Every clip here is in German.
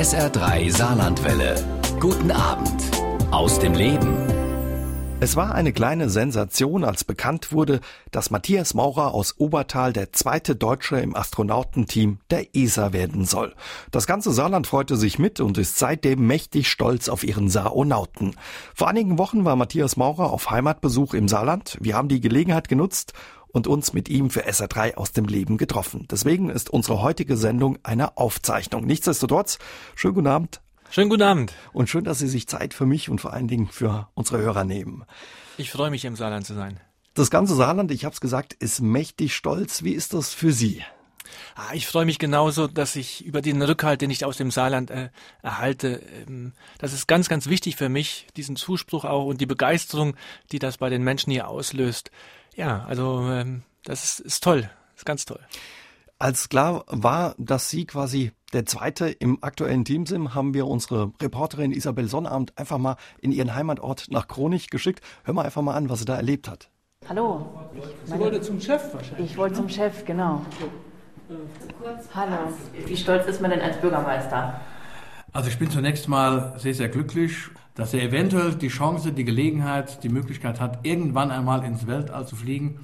SR3 Saarlandwelle. Guten Abend aus dem Leben. Es war eine kleine Sensation, als bekannt wurde, dass Matthias Maurer aus Obertal der zweite Deutsche im Astronautenteam der ESA werden soll. Das ganze Saarland freute sich mit und ist seitdem mächtig stolz auf ihren Saonauten. Vor einigen Wochen war Matthias Maurer auf Heimatbesuch im Saarland. Wir haben die Gelegenheit genutzt und uns mit ihm für SR3 aus dem Leben getroffen. Deswegen ist unsere heutige Sendung eine Aufzeichnung. Nichtsdestotrotz, schönen guten Abend. Schönen guten Abend. Und schön, dass Sie sich Zeit für mich und vor allen Dingen für unsere Hörer nehmen. Ich freue mich, im Saarland zu sein. Das ganze Saarland, ich habe es gesagt, ist mächtig stolz. Wie ist das für Sie? Ah, ich freue mich genauso, dass ich über den Rückhalt, den ich aus dem Saarland äh, erhalte, ähm, das ist ganz, ganz wichtig für mich, diesen Zuspruch auch und die Begeisterung, die das bei den Menschen hier auslöst. Ja, also ähm, das ist, ist toll, ist ganz toll. Als klar war, dass Sie quasi der Zweite im aktuellen Team sind, haben wir unsere Reporterin Isabel Sonnabend einfach mal in ihren Heimatort nach Kronich geschickt. Hör mal einfach mal an, was sie da erlebt hat. Hallo. Sie wollte zum Chef wahrscheinlich. Ich wollte zum Chef, genau. Hallo. Wie stolz ist man denn als Bürgermeister? Also ich bin zunächst mal sehr, sehr glücklich, dass er eventuell die Chance, die Gelegenheit, die Möglichkeit hat, irgendwann einmal ins Weltall zu fliegen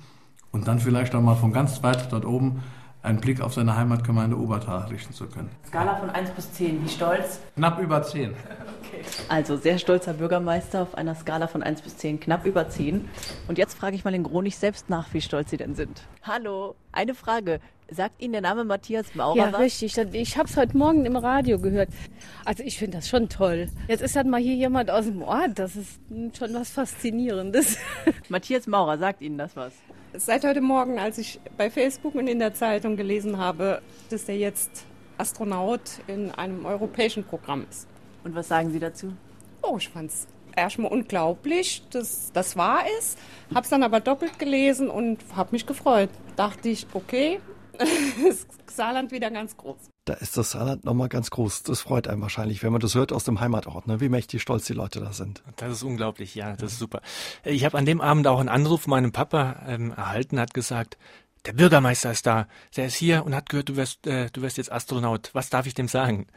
und dann vielleicht auch mal von ganz weit dort oben einen Blick auf seine Heimatgemeinde Obertal richten zu können. Skala von 1 bis 10, wie stolz? Knapp über 10. Also sehr stolzer Bürgermeister auf einer Skala von 1 bis 10, knapp über 10. Und jetzt frage ich mal den Gronich selbst nach, wie stolz Sie denn sind. Hallo, eine Frage. Sagt Ihnen der Name Matthias Maurer Ja, was? richtig. Ich habe es heute Morgen im Radio gehört. Also ich finde das schon toll. Jetzt ist dann mal hier jemand aus dem Ort. Das ist schon was Faszinierendes. Matthias Maurer, sagt Ihnen das was? Seit heute Morgen, als ich bei Facebook und in der Zeitung gelesen habe, dass der jetzt Astronaut in einem europäischen Programm ist. Und was sagen Sie dazu? Oh, ich fand es erstmal unglaublich, dass das wahr ist. Hab's dann aber doppelt gelesen und habe mich gefreut. Dachte ich, okay, ist Saarland wieder ganz groß. Da ist das Saarland nochmal ganz groß. Das freut einen wahrscheinlich, wenn man das hört aus dem Heimatort, ne? wie mächtig stolz die Leute da sind. Das ist unglaublich, ja, das ist super. Ich habe an dem Abend auch einen Anruf von meinem Papa ähm, erhalten, hat gesagt, der Bürgermeister ist da, der ist hier und hat gehört, du wirst, äh, du wirst jetzt Astronaut. Was darf ich dem sagen?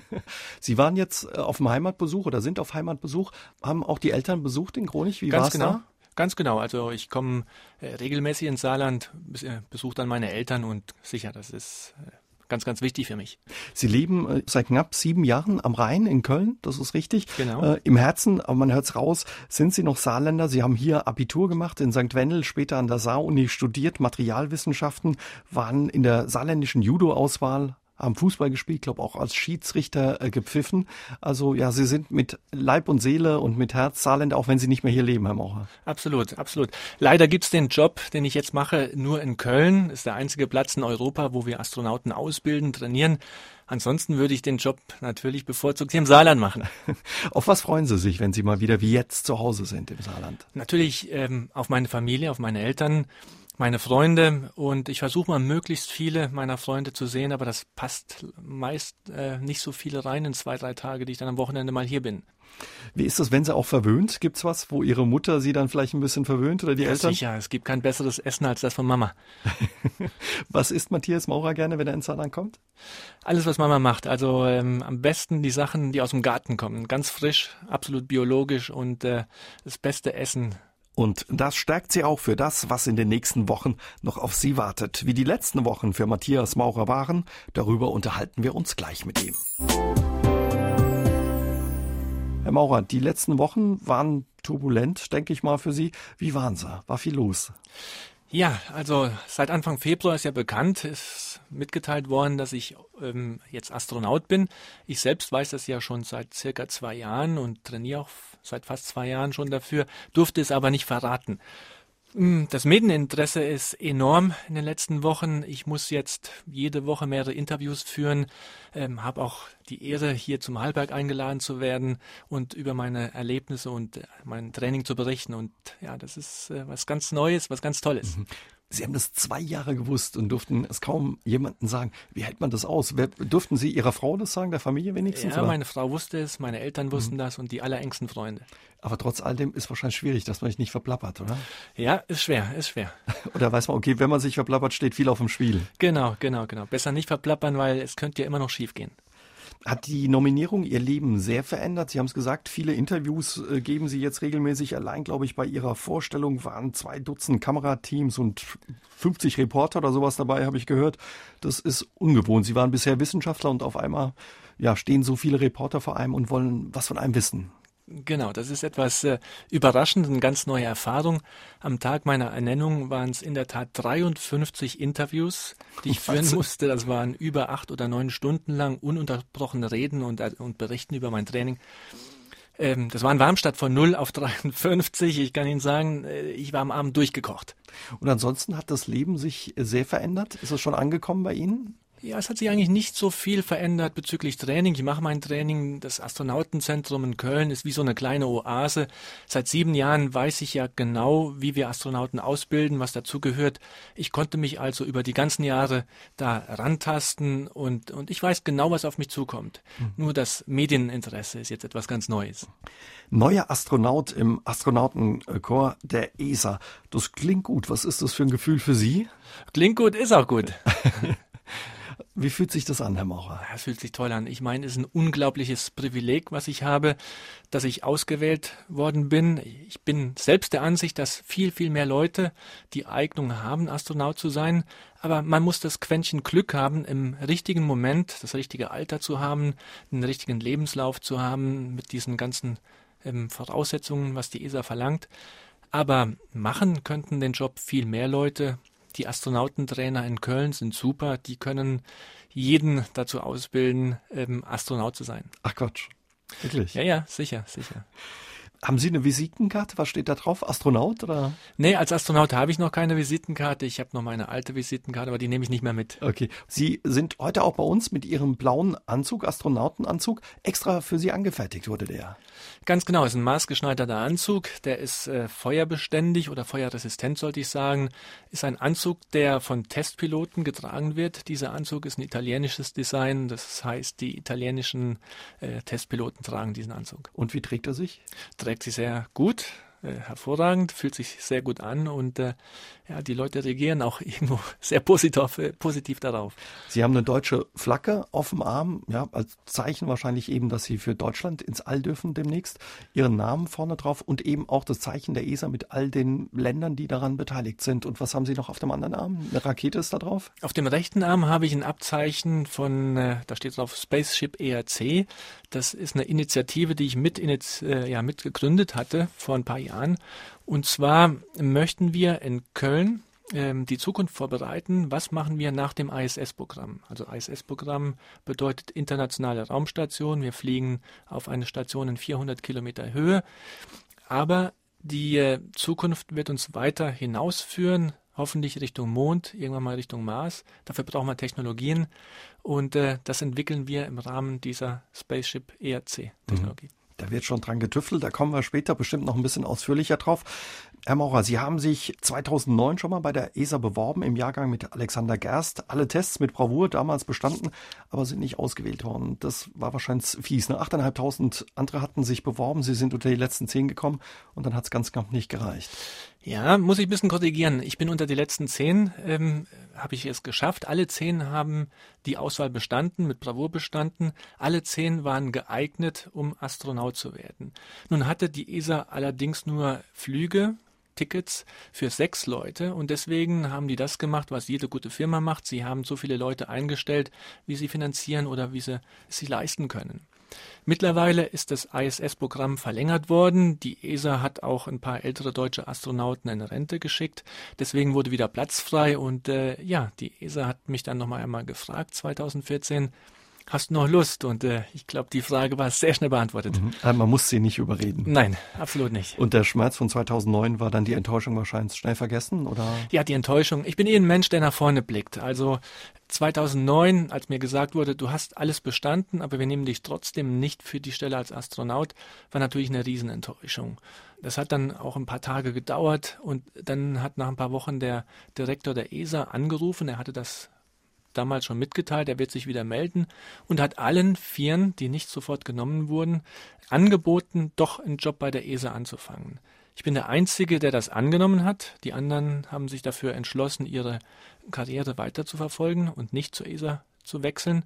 Sie waren jetzt äh, auf dem Heimatbesuch oder sind auf Heimatbesuch, haben auch die Eltern besucht in Kronich. Wie Ganz war's genau. da? Ganz genau. Also ich komme äh, regelmäßig ins Saarland, äh, besuche dann meine Eltern und sicher, das ist äh, ganz, ganz wichtig für mich. Sie leben äh, seit knapp sieben Jahren am Rhein in Köln, das ist richtig. Genau. Äh, Im Herzen, aber man hört's raus, sind Sie noch Saarländer. Sie haben hier Abitur gemacht in St. Wendel, später an der Saar-Uni studiert, Materialwissenschaften, waren in der saarländischen Judo-Auswahl haben Fußball gespielt, glaube auch als Schiedsrichter äh, gepfiffen. Also ja, Sie sind mit Leib und Seele und mit Herz Saarländer, auch wenn Sie nicht mehr hier leben, Herr Maurer. Absolut, absolut. Leider gibt's den Job, den ich jetzt mache, nur in Köln. Ist der einzige Platz in Europa, wo wir Astronauten ausbilden, trainieren. Ansonsten würde ich den Job natürlich bevorzugt hier im Saarland machen. Auf was freuen Sie sich, wenn Sie mal wieder wie jetzt zu Hause sind im Saarland? Natürlich ähm, auf meine Familie, auf meine Eltern, meine Freunde und ich versuche mal möglichst viele meiner Freunde zu sehen, aber das passt meist äh, nicht so viele rein in zwei, drei Tage, die ich dann am Wochenende mal hier bin. Wie ist das, wenn Sie auch verwöhnt? Gibt's was, wo Ihre Mutter Sie dann vielleicht ein bisschen verwöhnt oder die Ja, Eltern? sicher, es gibt kein besseres Essen als das von Mama. Was isst Matthias Maurer gerne, wenn er ins Saarland kommt? Alles, was Mama macht. Also ähm, am besten die Sachen, die aus dem Garten kommen. Ganz frisch, absolut biologisch und äh, das beste Essen. Und das stärkt sie auch für das, was in den nächsten Wochen noch auf sie wartet. Wie die letzten Wochen für Matthias Maurer waren, darüber unterhalten wir uns gleich mit ihm. Herr Maurer, die letzten Wochen waren turbulent, denke ich mal, für Sie. Wie waren sie? War viel los? Ja, also seit Anfang Februar ist ja bekannt, ist mitgeteilt worden, dass ich ähm, jetzt Astronaut bin. Ich selbst weiß das ja schon seit circa zwei Jahren und trainiere auch seit fast zwei Jahren schon dafür, durfte es aber nicht verraten. Mm, Das Medieninteresse ist enorm in den letzten Wochen. Ich muss jetzt jede Woche mehrere Interviews führen, ähm, habe auch die Ehre, hier zum Hallberg eingeladen zu werden und über meine Erlebnisse und mein Training zu berichten. Und ja, das ist äh, was ganz Neues, was ganz Tolles. Sie haben das zwei Jahre gewusst und durften es kaum jemandem sagen. Wie hält man das aus? Wer, durften Sie Ihrer Frau das sagen, der Familie wenigstens? Ja, oder? meine Frau wusste es, meine Eltern wussten das und die allerengsten Freunde. Aber trotz all dem ist wahrscheinlich schwierig, dass man sich nicht verplappert, oder? Ja, ist schwer, ist schwer. Oder weiß man, okay, wenn man sich verplappert, steht viel auf dem Spiel. Genau, genau, genau. Besser nicht verplappern, weil es könnte ja immer noch schief gehen. Hat die Nominierung Ihr Leben sehr verändert? Sie haben es gesagt, viele Interviews äh, geben Sie jetzt regelmäßig. Allein, glaube ich, bei Ihrer Vorstellung waren zwei Dutzend Kamerateams und 50 Reporter oder sowas dabei, habe ich gehört. Das ist ungewohnt. Sie waren bisher Wissenschaftler und auf einmal ja, stehen so viele Reporter vor einem und wollen was von einem wissen. Genau, das ist etwas äh, überraschend, eine ganz neue Erfahrung. Am Tag meiner Ernennung waren es in der Tat 53 Interviews, die ich führen musste. Das waren über acht oder neun Stunden lang ununterbrochene Reden und, äh, und Berichten über mein Training. Ähm, das war ein Warmstadt von 0 auf 53. Ich kann Ihnen sagen, äh, ich war am Abend durchgekocht. Und ansonsten hat das Leben sich sehr verändert? Ist es schon angekommen bei Ihnen? Ja, es hat sich eigentlich nicht so viel verändert bezüglich Training. Ich mache mein Training. Das Astronautenzentrum in Köln ist wie so eine kleine Oase. Seit sieben Jahren weiß ich ja genau, wie wir Astronauten ausbilden, was dazugehört. Ich konnte mich also über die ganzen Jahre da rantasten und, und ich weiß genau, was auf mich zukommt. Mhm. Nur das Medieninteresse ist jetzt etwas ganz Neues. Neuer Astronaut im Astronautenchor der ESA. Das klingt gut. Was ist das für ein Gefühl für Sie? Klingt gut, ist auch gut. Wie fühlt sich das an, Herr Maurer? Es fühlt sich toll an. Ich meine, es ist ein unglaubliches Privileg, was ich habe, dass ich ausgewählt worden bin. Ich bin selbst der Ansicht, dass viel, viel mehr Leute die Eignung haben, Astronaut zu sein. Aber man muss das Quäntchen Glück haben, im richtigen Moment das richtige Alter zu haben, einen richtigen Lebenslauf zu haben, mit diesen ganzen ähm, Voraussetzungen, was die ESA verlangt. Aber machen könnten den Job viel mehr Leute. Die Astronautentrainer in Köln sind super. Die können jeden dazu ausbilden, ähm, Astronaut zu sein. Ach Quatsch. Wirklich? Ja, ja, sicher, sicher. Haben Sie eine Visitenkarte? Was steht da drauf? Astronaut oder? Nee, als Astronaut habe ich noch keine Visitenkarte. Ich habe noch meine alte Visitenkarte, aber die nehme ich nicht mehr mit. Okay. Sie sind heute auch bei uns mit Ihrem blauen Anzug, Astronautenanzug. Extra für Sie angefertigt wurde der. Ganz genau, ist ein maßgeschneiderter Anzug. Der ist äh, feuerbeständig oder feuerresistent, sollte ich sagen. Ist ein Anzug, der von Testpiloten getragen wird. Dieser Anzug ist ein italienisches Design. Das heißt, die italienischen äh, Testpiloten tragen diesen Anzug. Und wie trägt er sich? Trägt sich sehr gut hervorragend, fühlt sich sehr gut an und äh, ja, die Leute reagieren auch irgendwo sehr positiv, äh, positiv darauf. Sie haben eine deutsche Flagge auf dem Arm, ja, als Zeichen wahrscheinlich eben, dass Sie für Deutschland ins All dürfen demnächst. Ihren Namen vorne drauf und eben auch das Zeichen der ESA mit all den Ländern, die daran beteiligt sind. Und was haben Sie noch auf dem anderen Arm? Eine Rakete ist da drauf? Auf dem rechten Arm habe ich ein Abzeichen von, äh, da steht drauf Spaceship ERC. Das ist eine Initiative, die ich mit, äh, ja, mitgegründet hatte vor ein paar Jahren. Und zwar möchten wir in Köln ähm, die Zukunft vorbereiten. Was machen wir nach dem ISS-Programm? Also ISS-Programm bedeutet internationale Raumstation. Wir fliegen auf eine Station in 400 Kilometer Höhe. Aber die äh, Zukunft wird uns weiter hinausführen, hoffentlich Richtung Mond, irgendwann mal Richtung Mars. Dafür brauchen wir Technologien und äh, das entwickeln wir im Rahmen dieser Spaceship ERC-Technologie. Da wird schon dran getüftelt, da kommen wir später bestimmt noch ein bisschen ausführlicher drauf. Herr Maurer, Sie haben sich 2009 schon mal bei der ESA beworben, im Jahrgang mit Alexander Gerst. Alle Tests mit Bravour damals bestanden, aber sind nicht ausgewählt worden. Das war wahrscheinlich fies. Ne? 8.500 andere hatten sich beworben, Sie sind unter die letzten zehn gekommen und dann hat es ganz knapp nicht gereicht. Ja, muss ich ein bisschen korrigieren. Ich bin unter die letzten zehn, ähm, habe ich es geschafft. Alle zehn haben die Auswahl bestanden, mit Bravour bestanden. Alle zehn waren geeignet, um Astronaut zu werden. Nun hatte die ESA allerdings nur Flüge, Tickets für sechs Leute und deswegen haben die das gemacht, was jede gute Firma macht. Sie haben so viele Leute eingestellt, wie sie finanzieren oder wie sie sich leisten können. Mittlerweile ist das ISS-Programm verlängert worden. Die ESA hat auch ein paar ältere deutsche Astronauten in Rente geschickt. Deswegen wurde wieder Platz frei und äh, ja, die ESA hat mich dann nochmal einmal gefragt 2014, Hast du noch Lust? Und äh, ich glaube, die Frage war sehr schnell beantwortet. Mhm. Also man muss sie nicht überreden. Nein, absolut nicht. Und der Schmerz von 2009 war dann die Enttäuschung wahrscheinlich schnell vergessen, oder? Ja, die Enttäuschung. Ich bin eh ein Mensch, der nach vorne blickt. Also 2009, als mir gesagt wurde, du hast alles bestanden, aber wir nehmen dich trotzdem nicht für die Stelle als Astronaut, war natürlich eine Riesenenttäuschung. Das hat dann auch ein paar Tage gedauert und dann hat nach ein paar Wochen der Direktor der ESA angerufen. Er hatte das damals schon mitgeteilt, er wird sich wieder melden und hat allen Vieren, die nicht sofort genommen wurden, angeboten, doch einen Job bei der ESA anzufangen. Ich bin der Einzige, der das angenommen hat. Die anderen haben sich dafür entschlossen, ihre Karriere weiter zu verfolgen und nicht zur ESA zu wechseln.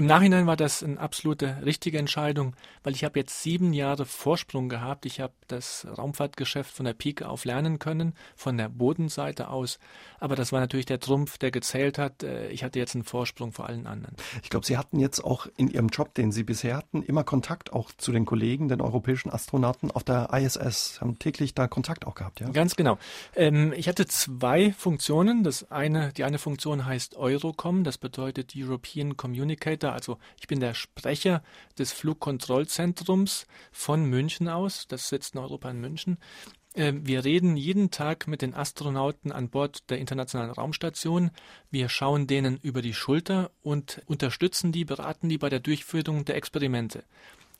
Im Nachhinein war das eine absolute richtige Entscheidung, weil ich habe jetzt sieben Jahre Vorsprung gehabt. Ich habe das Raumfahrtgeschäft von der Pike auf lernen können, von der Bodenseite aus. Aber das war natürlich der Trumpf, der gezählt hat. Äh, ich hatte jetzt einen Vorsprung vor allen anderen. Ich glaube, Sie hatten jetzt auch in Ihrem Job, den Sie bisher hatten, immer Kontakt auch zu den Kollegen, den europäischen Astronauten auf der ISS. Sie haben täglich da Kontakt auch gehabt, ja? Ganz genau. Ähm, ich hatte zwei Funktionen. Das eine, die eine Funktion heißt Eurocom. Das bedeutet European Communicator Mitarbeiter, also ich bin der Sprecher des Flugkontrollzentrums von München aus, das sitzt in Europa in München. Ähm, wir reden jeden Tag mit den Astronauten an Bord der Internationalen Raumstation. Wir schauen denen über die Schulter und unterstützen die, beraten die bei der Durchführung der Experimente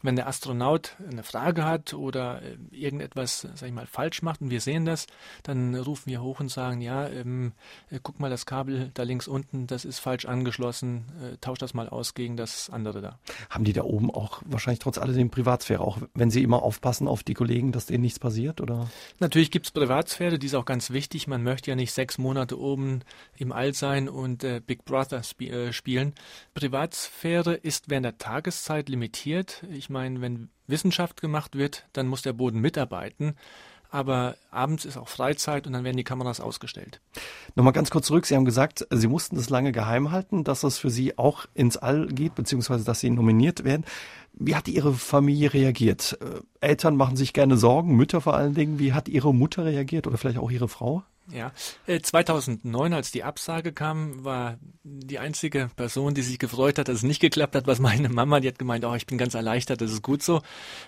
wenn der Astronaut eine Frage hat oder äh, irgendetwas, sag ich mal, falsch macht und wir sehen das, dann rufen wir hoch und sagen, ja, ähm, äh, guck mal, das Kabel da links unten, das ist falsch angeschlossen, äh, tausch das mal aus gegen das andere da. Haben die da oben auch wahrscheinlich trotz alledem Privatsphäre, auch wenn sie immer aufpassen auf die Kollegen, dass denen nichts passiert, oder? Natürlich gibt's Privatsphäre, die ist auch ganz wichtig. Man möchte ja nicht sechs Monate oben im All sein und äh, Big Brother sp äh, spielen. Privatsphäre ist während der Tageszeit limitiert. Ich meine, wenn Wissenschaft gemacht wird, dann muss der Boden mitarbeiten. Aber abends ist auch Freizeit und dann werden die Kameras ausgestellt. Nochmal ganz kurz zurück. Sie haben gesagt, Sie mussten das lange geheim halten, dass es für Sie auch ins All geht, beziehungsweise dass Sie nominiert werden. Wie hat Ihre Familie reagiert? Äh, Eltern machen sich gerne Sorgen, Mütter vor allen Dingen. Wie hat Ihre Mutter reagiert oder vielleicht auch Ihre Frau? Ja, 2009, äh, als die Absage kam, war die einzige Person, die sich gefreut hat, dass es nicht geklappt hat, was meine Mama. Die hat gemeint, oh, ich bin ganz erleichtert, das ist gut so.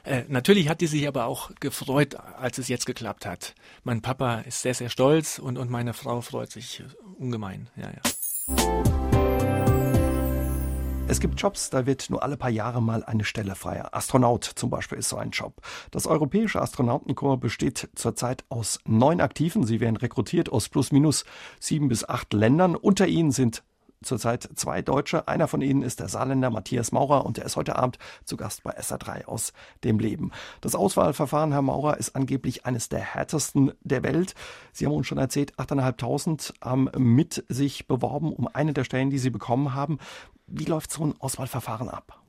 Äh, natürlich hat die sich aber auch gefreut, als es jetzt geklappt hat. Mein Papa ist sehr, sehr stolz und, und meine Frau freut sich ungemein. Ja, ja. Es gibt Jobs, da wird nur alle paar Jahre mal eine Stelle freier. Astronaut zum Beispiel ist so ein Job. Das Europäische Astronautenkorps besteht zurzeit aus neun Aktiven. Sie werden rekrutiert aus plus minus sieben bis acht Ländern. Unter ihnen sind zurzeit zwei Deutsche. Einer von ihnen ist der Saarländer Matthias Maurer und der ist heute Abend zu Gast bei SA3 aus dem Leben. Das Auswahlverfahren, Herr Maurer, ist angeblich eines der härtesten der Welt. Sie haben uns schon erzählt, 8.500 haben mit sich beworben um eine der Stellen, die Sie bekommen haben. Wie läuft so ein Auswahlverfahren ab?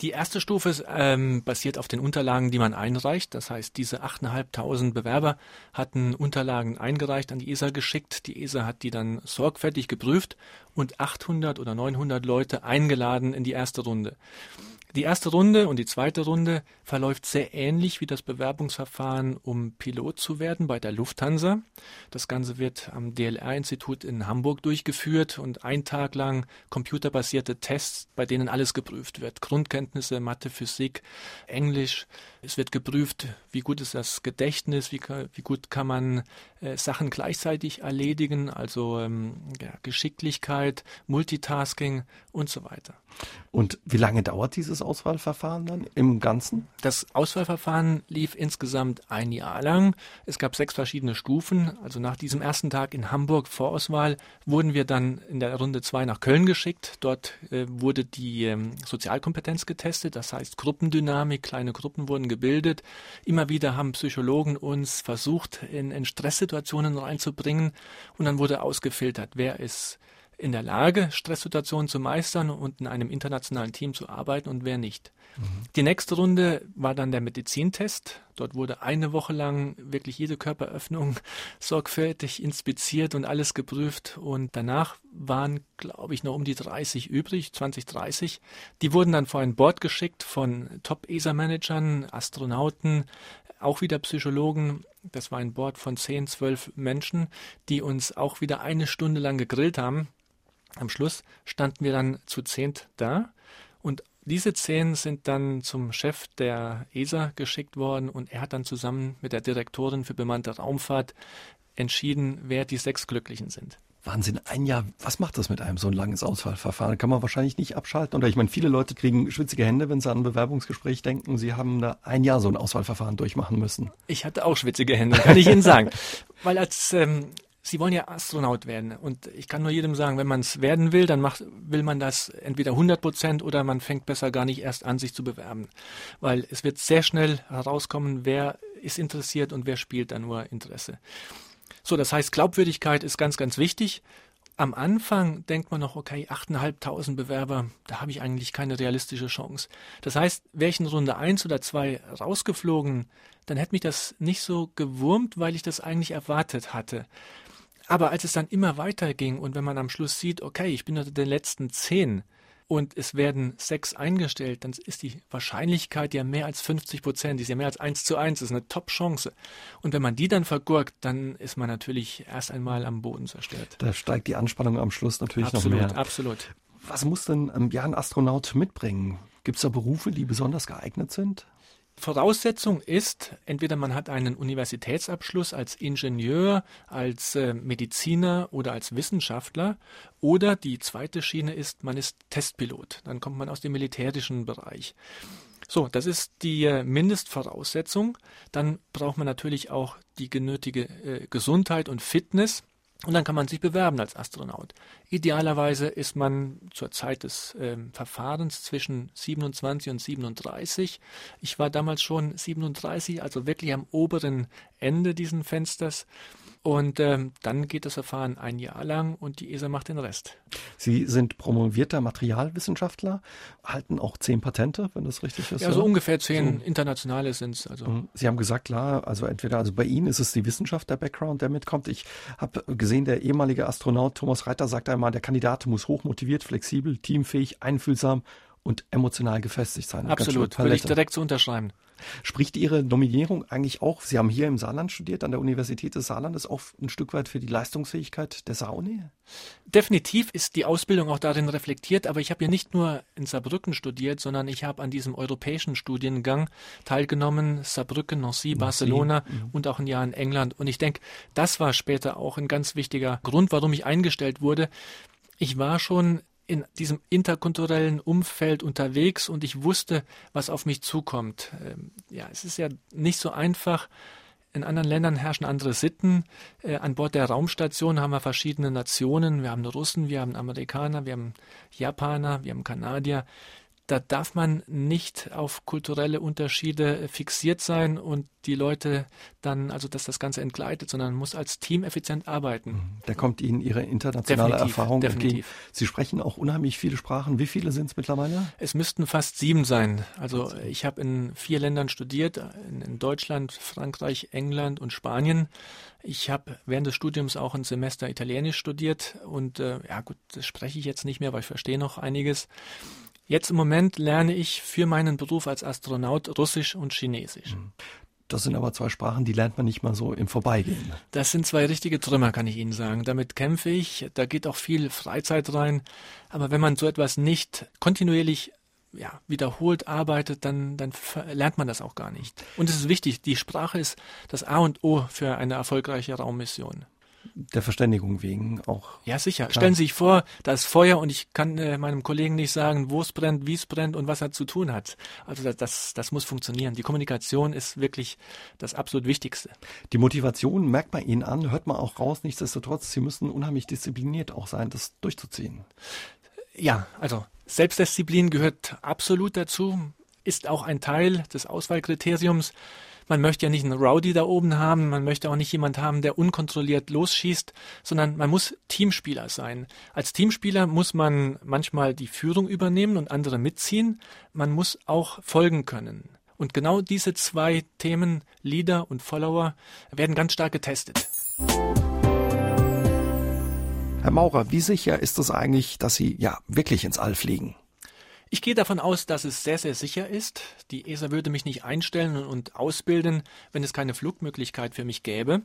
Die erste Stufe ähm, basiert auf den Unterlagen, die man einreicht. Das heißt, diese 8.500 Bewerber hatten Unterlagen eingereicht, an die ESA geschickt. Die ESA hat die dann sorgfältig geprüft und 800 oder 900 Leute eingeladen in die erste Runde. Die erste Runde und die zweite Runde verläuft sehr ähnlich wie das Bewerbungsverfahren, um Pilot zu werden bei der Lufthansa. Das Ganze wird am DLR-Institut in Hamburg durchgeführt und ein Tag lang computerbasierte Tests, bei denen alles geprüft wird. Grundkenntnisse, Mathe, Physik, Englisch. Es wird geprüft, wie gut ist das Gedächtnis, wie, wie gut kann man äh, Sachen gleichzeitig erledigen, also ähm, ja, Geschicklichkeit, Multitasking und so weiter. Und wie lange dauert dieses Auswahlverfahren dann im Ganzen? Das Auswahlverfahren lief insgesamt ein Jahr lang. Es gab sechs verschiedene Stufen. Also nach diesem ersten Tag in Hamburg Vorauswahl wurden wir dann in der Runde zwei nach Köln geschickt. Dort äh, wurde die ähm, Sozialkompetenz getestet, das heißt Gruppendynamik, kleine Gruppen wurden gebildet. Immer wieder haben Psychologen uns versucht, in, in Stresssituationen reinzubringen und dann wurde ausgefiltert, wer ist in der Lage, Stresssituationen zu meistern und in einem internationalen Team zu arbeiten und wer nicht. Mhm. Die nächste Runde war dann der Medizintest. Dort wurde eine Woche lang wirklich jede Körperöffnung sorgfältig inspiziert und alles geprüft. Und danach waren, glaube ich, noch um die 30 übrig, 20, 30. Die wurden dann vor ein Board geschickt von Top-ESA-Managern, Astronauten, auch wieder Psychologen. Das war ein Board von 10, 12 Menschen, die uns auch wieder eine Stunde lang gegrillt haben am Schluss standen wir dann zu zehnt da und diese zehn sind dann zum Chef der ESA geschickt worden und er hat dann zusammen mit der Direktorin für bemannte Raumfahrt entschieden, wer die sechs Glücklichen sind. Wahnsinn, ein Jahr. Was macht das mit einem so ein langes Auswahlverfahren? Kann man wahrscheinlich nicht abschalten. Oder ich meine, viele Leute kriegen schwitzige Hände, wenn sie an ein Bewerbungsgespräch denken. Sie haben da ein Jahr so ein Auswahlverfahren durchmachen müssen. Ich hatte auch schwitzige Hände, kann ich Ihnen sagen. Weil als ähm, Sie wollen ja Astronaut werden. Und ich kann nur jedem sagen, wenn man es werden will, dann macht, will man das entweder 100 Prozent oder man fängt besser gar nicht erst an, sich zu bewerben. Weil es wird sehr schnell herauskommen, wer ist interessiert und wer spielt da nur Interesse. So, das heißt, Glaubwürdigkeit ist ganz, ganz wichtig. am Anfang denkt man noch, okay, 8.500 Bewerber, da habe ich eigentlich keine realistische Chance. Das heißt, wäre ich in Runde 1 oder 2 rausgeflogen, dann hätte mich das nicht so gewurmt, weil ich das eigentlich erwartet hatte. Aber als es dann immer weiter ging und wenn man am Schluss sieht, okay, ich bin unter den letzten 10, und es werden sechs eingestellt, dann ist die Wahrscheinlichkeit ja mehr als 50 Prozent, die ist ja mehr als eins zu eins, das ist eine Top-Chance. Und wenn man die dann vergurkt, dann ist man natürlich erst einmal am Boden zerstört. Da steigt die Anspannung am Schluss natürlich absolut, noch mehr. Absolut. Was muss denn ähm, ja, ein Astronaut mitbringen? Gibt es da Berufe, die besonders geeignet sind? Voraussetzung ist, entweder man hat einen Universitätsabschluss als Ingenieur, als äh, Mediziner oder als Wissenschaftler, oder die zweite Schiene ist, man ist Testpilot. Dann kommt man aus dem militärischen Bereich. So, das ist die äh, Mindestvoraussetzung. Dann braucht man natürlich auch die genötige äh, Gesundheit und Fitness. Und dann kann man sich bewerben als Astronaut. Idealerweise ist man zur Zeit des äh, Verfahrens zwischen 27 und 37. Ich war damals schon 37, also wirklich am oberen Ende diesen Fensters. Und ähm, dann geht das Verfahren ein Jahr lang und die ESA macht den Rest. Sie sind promovierter Materialwissenschaftler, halten auch zehn Patente, wenn das richtig ist. Ja, so ungefähr zehn so. internationale sind es. Also. Mhm. Sie haben gesagt, klar, also entweder, also bei Ihnen ist es die Wissenschaft, der Background, der mitkommt. Ich habe gesehen, der ehemalige Astronaut Thomas Reiter sagt einmal, der Kandidat muss hochmotiviert, flexibel, teamfähig, einfühlsam und emotional gefestigt sein. Absolut, würde ich direkt so unterschreiben. Spricht Ihre Nominierung eigentlich auch, Sie haben hier im Saarland studiert, an der Universität des Saarlandes, auch ein Stück weit für die Leistungsfähigkeit der Saaruni? Definitiv ist die Ausbildung auch darin reflektiert, aber ich habe ja nicht nur in Saarbrücken studiert, sondern ich habe an diesem europäischen Studiengang teilgenommen, Saarbrücken, Nancy, Barcelona mhm. und auch ein Jahr in England. Und ich denke, das war später auch ein ganz wichtiger Grund, warum ich eingestellt wurde. Ich war schon in diesem interkulturellen Umfeld unterwegs und ich wusste, was auf mich zukommt. Ähm, ja, es ist ja nicht so einfach. In anderen Ländern herrschen andere Sitten. Äh, an Bord der Raumstation haben wir verschiedene Nationen. Wir haben Russen, wir haben Amerikaner, wir haben Japaner, wir haben Kanadier da darf man nicht auf kulturelle Unterschiede fixiert sein und die Leute dann, also dass das Ganze entgleitet, sondern muss als Team effizient arbeiten. Mhm. Da kommt Ihnen Ihre internationale definitiv, Erfahrung definitiv. entgegen. Sie sprechen auch unheimlich viele Sprachen. Wie viele sind es mittlerweile? Es müssten fast sieben sein. Also ich habe in vier Ländern studiert, in, Deutschland, Frankreich, England und Spanien. Ich habe während des Studiums auch ein Semester Italienisch studiert und äh, ja gut, das spreche ich jetzt nicht mehr, weil ich verstehe noch einiges. Jetzt im Moment lerne ich für meinen Beruf als Astronaut Russisch und Chinesisch. Hm. Das sind aber zwei Sprachen, die lernt man nicht mal so im Vorbeigehen. Das sind zwei richtige Trümmer, kann ich Ihnen sagen. Damit kämpfe ich. Da geht auch viel Freizeit rein. Aber wenn man so etwas nicht kontinuierlich ja, wiederholt arbeitet, dann, dann lernt man das auch gar nicht. Und es ist wichtig, die Sprache ist das A und O für eine erfolgreiche Raummission der Verständigung wegen auch. Ja, sicher. Klar. Stellen Sie sich vor, da ist Feuer und ich kann äh, meinem Kollegen nicht sagen, wo es brennt, wie es brennt und was er zu tun hat. Also das, das, das muss funktionieren. Die Kommunikation ist wirklich das absolut Wichtigste. Die Motivation merkt man Ihnen an, hört man auch raus. Nichtsdestotrotz, Sie müssen unheimlich diszipliniert auch sein, das durchzuziehen. Ja, also Selbstdisziplin gehört absolut dazu, ist auch ein Teil des Auswahlkriteriums. Man möchte ja nicht einen Rowdy da oben haben, man möchte auch nicht jemand haben, der unkontrolliert losschießt, sondern man muss Teamspieler sein. Als Teamspieler muss man manchmal die Führung übernehmen und andere mitziehen. Man muss auch folgen können. Und genau diese zwei Themen, Leader und Follower, werden ganz stark getestet. Herr Maurer, wie sicher ist es eigentlich, dass Sie ja wirklich ins All fliegen? Ich gehe davon aus, dass es sehr, sehr sicher ist. Die ESA würde mich nicht einstellen und ausbilden, wenn es keine Flugmöglichkeit für mich gäbe.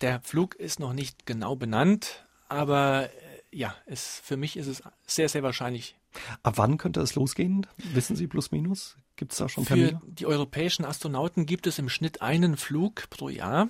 Der Flug ist noch nicht genau benannt, aber äh, ja, es, für mich ist es sehr, sehr wahrscheinlich. Ab wann könnte es losgehen? Wissen Sie plus minus? Gibt es da schon Termine? Für die europäischen Astronauten gibt es im Schnitt einen Flug pro Jahr.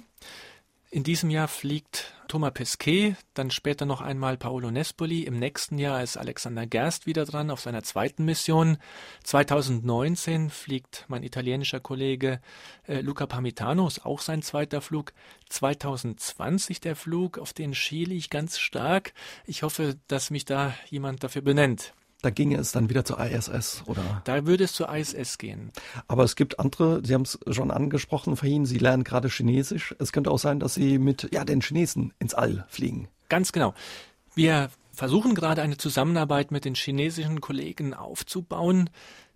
In diesem Jahr fliegt Thomas Pesquet, dann später noch einmal Paolo Nespoli. Im nächsten Jahr ist Alexander Gerst wieder dran auf seiner zweiten Mission. 2019 fliegt mein italienischer Kollege äh, Luca Pamitano, ist auch sein zweiter Flug. 2020 der Flug, auf den schiele ich ganz stark. Ich hoffe, dass mich da jemand dafür benennt. Da ginge es dann wieder zur ISS, oder? Da würde es zur ISS gehen. Aber es gibt andere, Sie haben es schon angesprochen vorhin, Sie lernen gerade Chinesisch. Es könnte auch sein, dass Sie mit ja, den Chinesen ins All fliegen. Ganz genau. Wir versuchen gerade eine Zusammenarbeit mit den chinesischen Kollegen aufzubauen.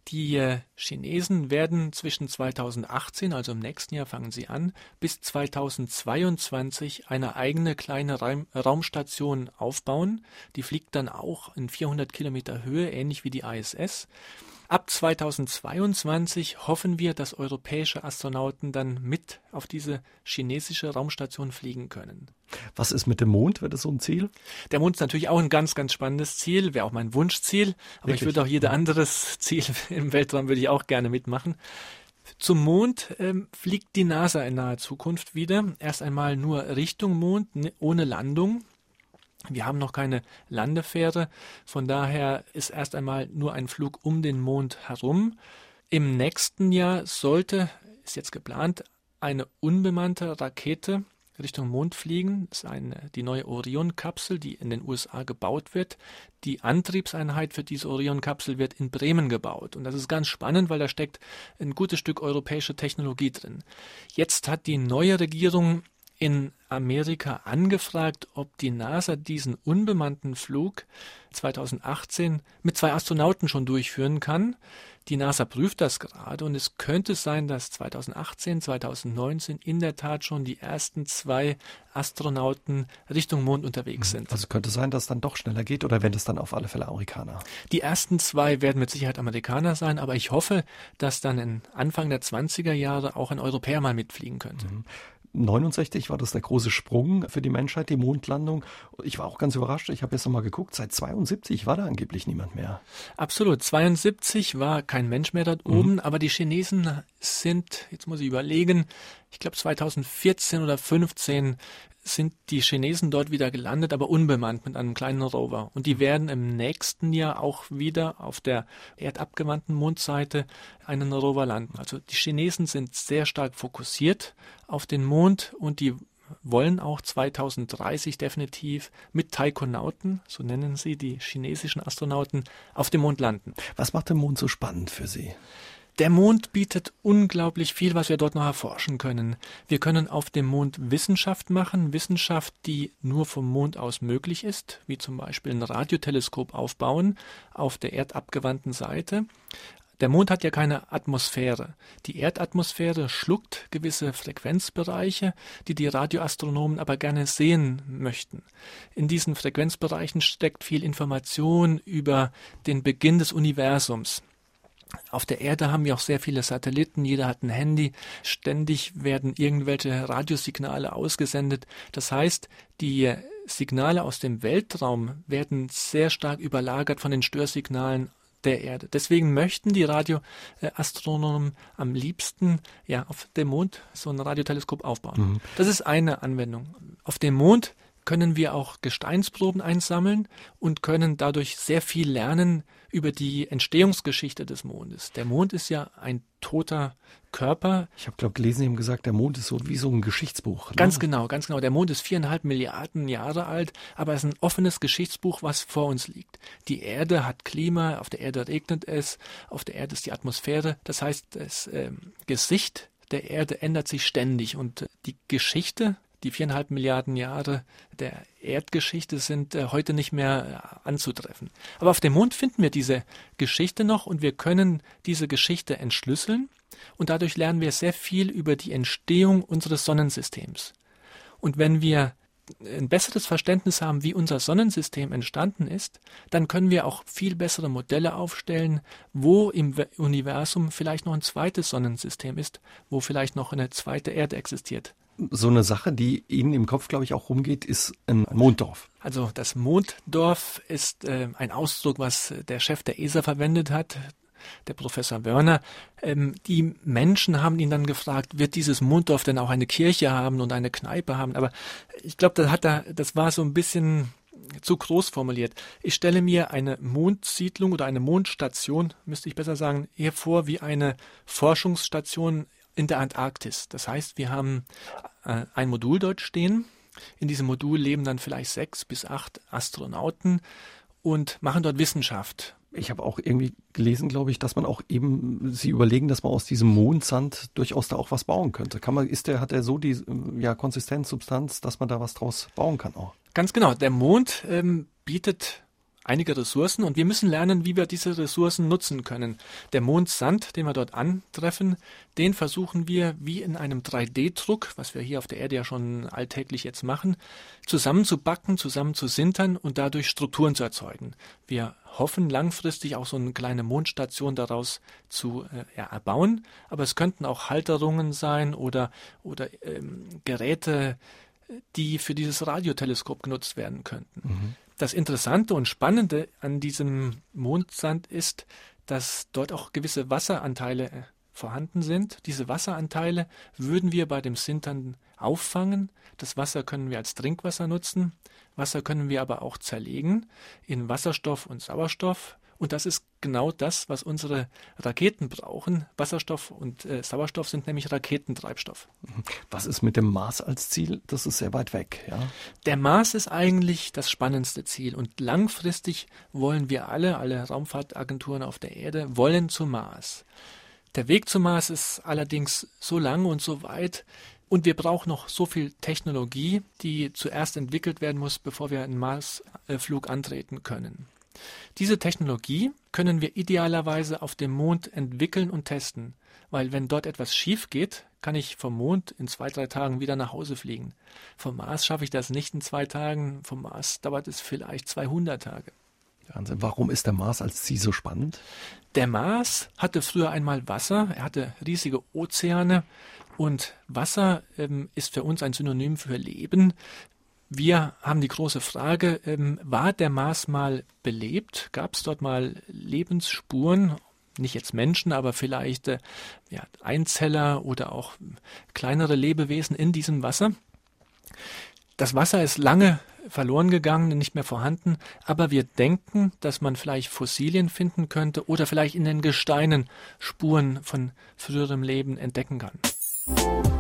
Die äh, Chinesen werden zwischen 2018, also im nächsten Jahr fangen sie an, bis 2022 eine eigene kleine Raumstation aufbauen. Die fliegt dann auch in 400 Kilometer Höhe, ähnlich wie die ISS. Ab 2022 hoffen wir, dass europäische Astronauten dann mit auf diese chinesische Raumstation fliegen können. Was ist mit dem Mond? Wäre das so ein Ziel? Der Mond ist natürlich auch ein ganz, ganz spannendes Ziel, wäre auch mein Wunschziel. Aber Wirklich? ich würde auch jeder anderes Ziel im Weltraum würde ich auch gerne mitmachen. Zum Mond ähm, fliegt die NASA in naher Zukunft wieder. Erst einmal nur Richtung Mond, ohne Landung. Wir haben noch keine Landefähre, von daher ist erst einmal nur ein Flug um den Mond herum. Im nächsten Jahr sollte, ist jetzt geplant, eine unbemannte Rakete Richtung Mond fliegen. Das ist eine, die neue Orion-Kapsel, die in den USA gebaut wird. Die Antriebseinheit für diese Orion-Kapsel wird in Bremen gebaut. Und das ist ganz spannend, weil da steckt ein gutes Stück europäische Technologie drin. Jetzt hat die neue Regierung in Amerika angefragt, ob die NASA diesen unbemannten Flug 2018 mit zwei Astronauten schon durchführen kann. Die NASA prüft das gerade und es könnte sein, dass 2018, 2019 in der Tat schon die ersten zwei Astronauten Richtung Mond unterwegs sind. Also könnte sein, dass es dann doch schneller geht oder wenn es dann auf alle Fälle Amerikaner? Die ersten zwei werden mit Sicherheit Amerikaner sein, aber ich hoffe, dass dann in Anfang der 20er Jahre auch ein Europäer mal mitfliegen könnte. Mhm. 69 war das der große Sprung für die Menschheit, die Mondlandung. Ich war auch ganz überrascht. Ich habe jetzt nochmal geguckt. Seit 72 war da angeblich niemand mehr. Absolut. 72 war kein Mensch mehr dort mhm. oben, aber die Chinesen sind, jetzt muss ich überlegen, ich glaube 2014 oder 15 sind die Chinesen dort wieder gelandet, aber unbemannt mit einem kleinen Rover. Und die werden im nächsten Jahr auch wieder auf der erdabgewandten Mondseite einen Rover landen. Also die Chinesen sind sehr stark fokussiert auf den Mond und die wollen auch 2030 definitiv mit Taikonauten, so nennen sie die chinesischen Astronauten, auf dem Mond landen. Was macht der Mond so spannend für Sie? Der Mond bietet unglaublich viel, was wir dort noch erforschen können. Wir können auf dem Mond Wissenschaft machen, Wissenschaft, die nur vom Mond aus möglich ist, wie zum Beispiel ein Radioteleskop aufbauen auf der erdabgewandten Seite. Der Mond hat ja keine Atmosphäre. Die Erdatmosphäre schluckt gewisse Frequenzbereiche, die die Radioastronomen aber gerne sehen möchten. In diesen Frequenzbereichen steckt viel Information über den Beginn des Universums. Auf der Erde haben wir auch sehr viele Satelliten, jeder hat ein Handy, ständig werden irgendwelche Radiosignale ausgesendet. Das heißt, die Signale aus dem Weltraum werden sehr stark überlagert von den Störsignalen der Erde. Deswegen möchten die Radioastronomen am liebsten ja auf dem Mond so ein Radioteleskop aufbauen. Mhm. Das ist eine Anwendung. Auf dem Mond können wir auch Gesteinsproben einsammeln und können dadurch sehr viel lernen über die Entstehungsgeschichte des Mondes. Der Mond ist ja ein toter Körper. Ich habe, glaube gelesen, Sie haben gesagt, der Mond ist so wie so ein Geschichtsbuch. Ne? Ganz genau, ganz genau. Der Mond ist viereinhalb Milliarden Jahre alt, aber es ist ein offenes Geschichtsbuch, was vor uns liegt. Die Erde hat Klima, auf der Erde regnet es, auf der Erde ist die Atmosphäre. Das heißt, das äh, Gesicht der Erde ändert sich ständig und die Geschichte die viereinhalb Milliarden Jahre der Erdgeschichte sind äh, heute nicht mehr äh, anzutreffen. Aber auf dem Mond finden wir diese Geschichte noch und wir können diese Geschichte entschlüsseln und dadurch lernen wir sehr viel über die Entstehung unseres Sonnensystems. Und wenn wir ein besseres Verständnis haben, wie unser Sonnensystem entstanden ist, dann können wir auch viel bessere Modelle aufstellen, wo im Universum vielleicht noch ein zweites Sonnensystem ist, wo vielleicht noch eine zweite Erde existiert so eine Sache, die Ihnen im Kopf, glaube ich, auch rumgeht, ist ein Monddorf. Also das Monddorf ist äh, ein Ausdruck, was der Chef der ESA verwendet hat, der Professor Wörner. Ähm, die Menschen haben ihn dann gefragt, wird dieses Monddorf denn auch eine Kirche haben und eine Kneipe haben? Aber ich glaube, das da, das war so ein bisschen zu groß formuliert. Ich stelle mir eine Mondsiedlung oder eine Mondstation, müsste ich besser sagen, eher vor wie eine Forschungsstation in der Antarktis. Das heißt, wir haben äh, ein Modul dort stehen. In diesem Modul leben dann vielleicht sechs bis acht Astronauten und machen dort Wissenschaft. Ich habe auch irgendwie gelesen, glaube ich, dass man auch eben sie überlegen, dass man aus diesem Mondsand durchaus da auch was bauen könnte. Kann man, ist der, hat er so die ja, Konsistenz, Substanz, dass man da was draus bauen kann auch? Ganz genau. Der Mond ähm, bietet einige Ressourcen und wir müssen lernen, wie wir diese Ressourcen nutzen können. Der Mondsand, den wir dort antreffen, den versuchen wir wie in einem 3D-Druck, was wir hier auf der Erde ja schon alltäglich jetzt machen, zusammenzubacken, zusammenzusintern und dadurch Strukturen zu erzeugen. Wir hoffen langfristig auch so eine kleine Mondstation daraus zu äh, ja, erbauen, aber es könnten auch Halterungen sein oder, oder ähm, Geräte, die für dieses Radioteleskop genutzt werden könnten. Mhm. Das Interessante und Spannende an diesem Mondsand ist, dass dort auch gewisse Wasseranteile äh, vorhanden sind. Diese Wasseranteile würden wir bei dem Sintern auffangen. Das Wasser können wir als Trinkwasser nutzen. Wasser können wir aber auch zerlegen in Wasserstoff und Sauerstoff. Und das ist genau das, was unsere Raketen brauchen. Wasserstoff und äh, Sauerstoff sind nämlich Raketentreibstoff. Was ist mit dem Mars als Ziel? Das ist sehr weit weg, ja. Der Mars ist eigentlich das spannendste Ziel und langfristig wollen wir alle, alle Raumfahrtagenturen auf der Erde, wollen zum Mars. Der Weg zum Mars ist allerdings so lang und so weit, und wir brauchen noch so viel Technologie, die zuerst entwickelt werden muss, bevor wir einen Marsflug antreten können. Diese Technologie können wir idealerweise auf dem Mond entwickeln und testen, weil wenn dort etwas schief geht, kann ich vom Mond in zwei, drei Tagen wieder nach Hause fliegen. Vom Mars schaffe ich das nicht in zwei Tagen, vom Mars dauert es vielleicht 200 Tage. Wahnsinn. Warum ist der Mars als Ziel so spannend? Der Mars hatte früher einmal Wasser, er hatte riesige Ozeane und Wasser ähm, ist für uns ein Synonym für Leben. Wir haben die große Frage, ähm, war der Mars mal belebt? Gab es dort mal Lebensspuren? Nicht jetzt Menschen, aber vielleicht äh, ja, Einzeller oder auch kleinere Lebewesen in diesem Wasser. Das Wasser ist lange verloren gegangen, nicht mehr vorhanden, aber wir denken, dass man vielleicht Fossilien finden könnte oder vielleicht in den Gesteinen Spuren von früherem Leben entdecken kann.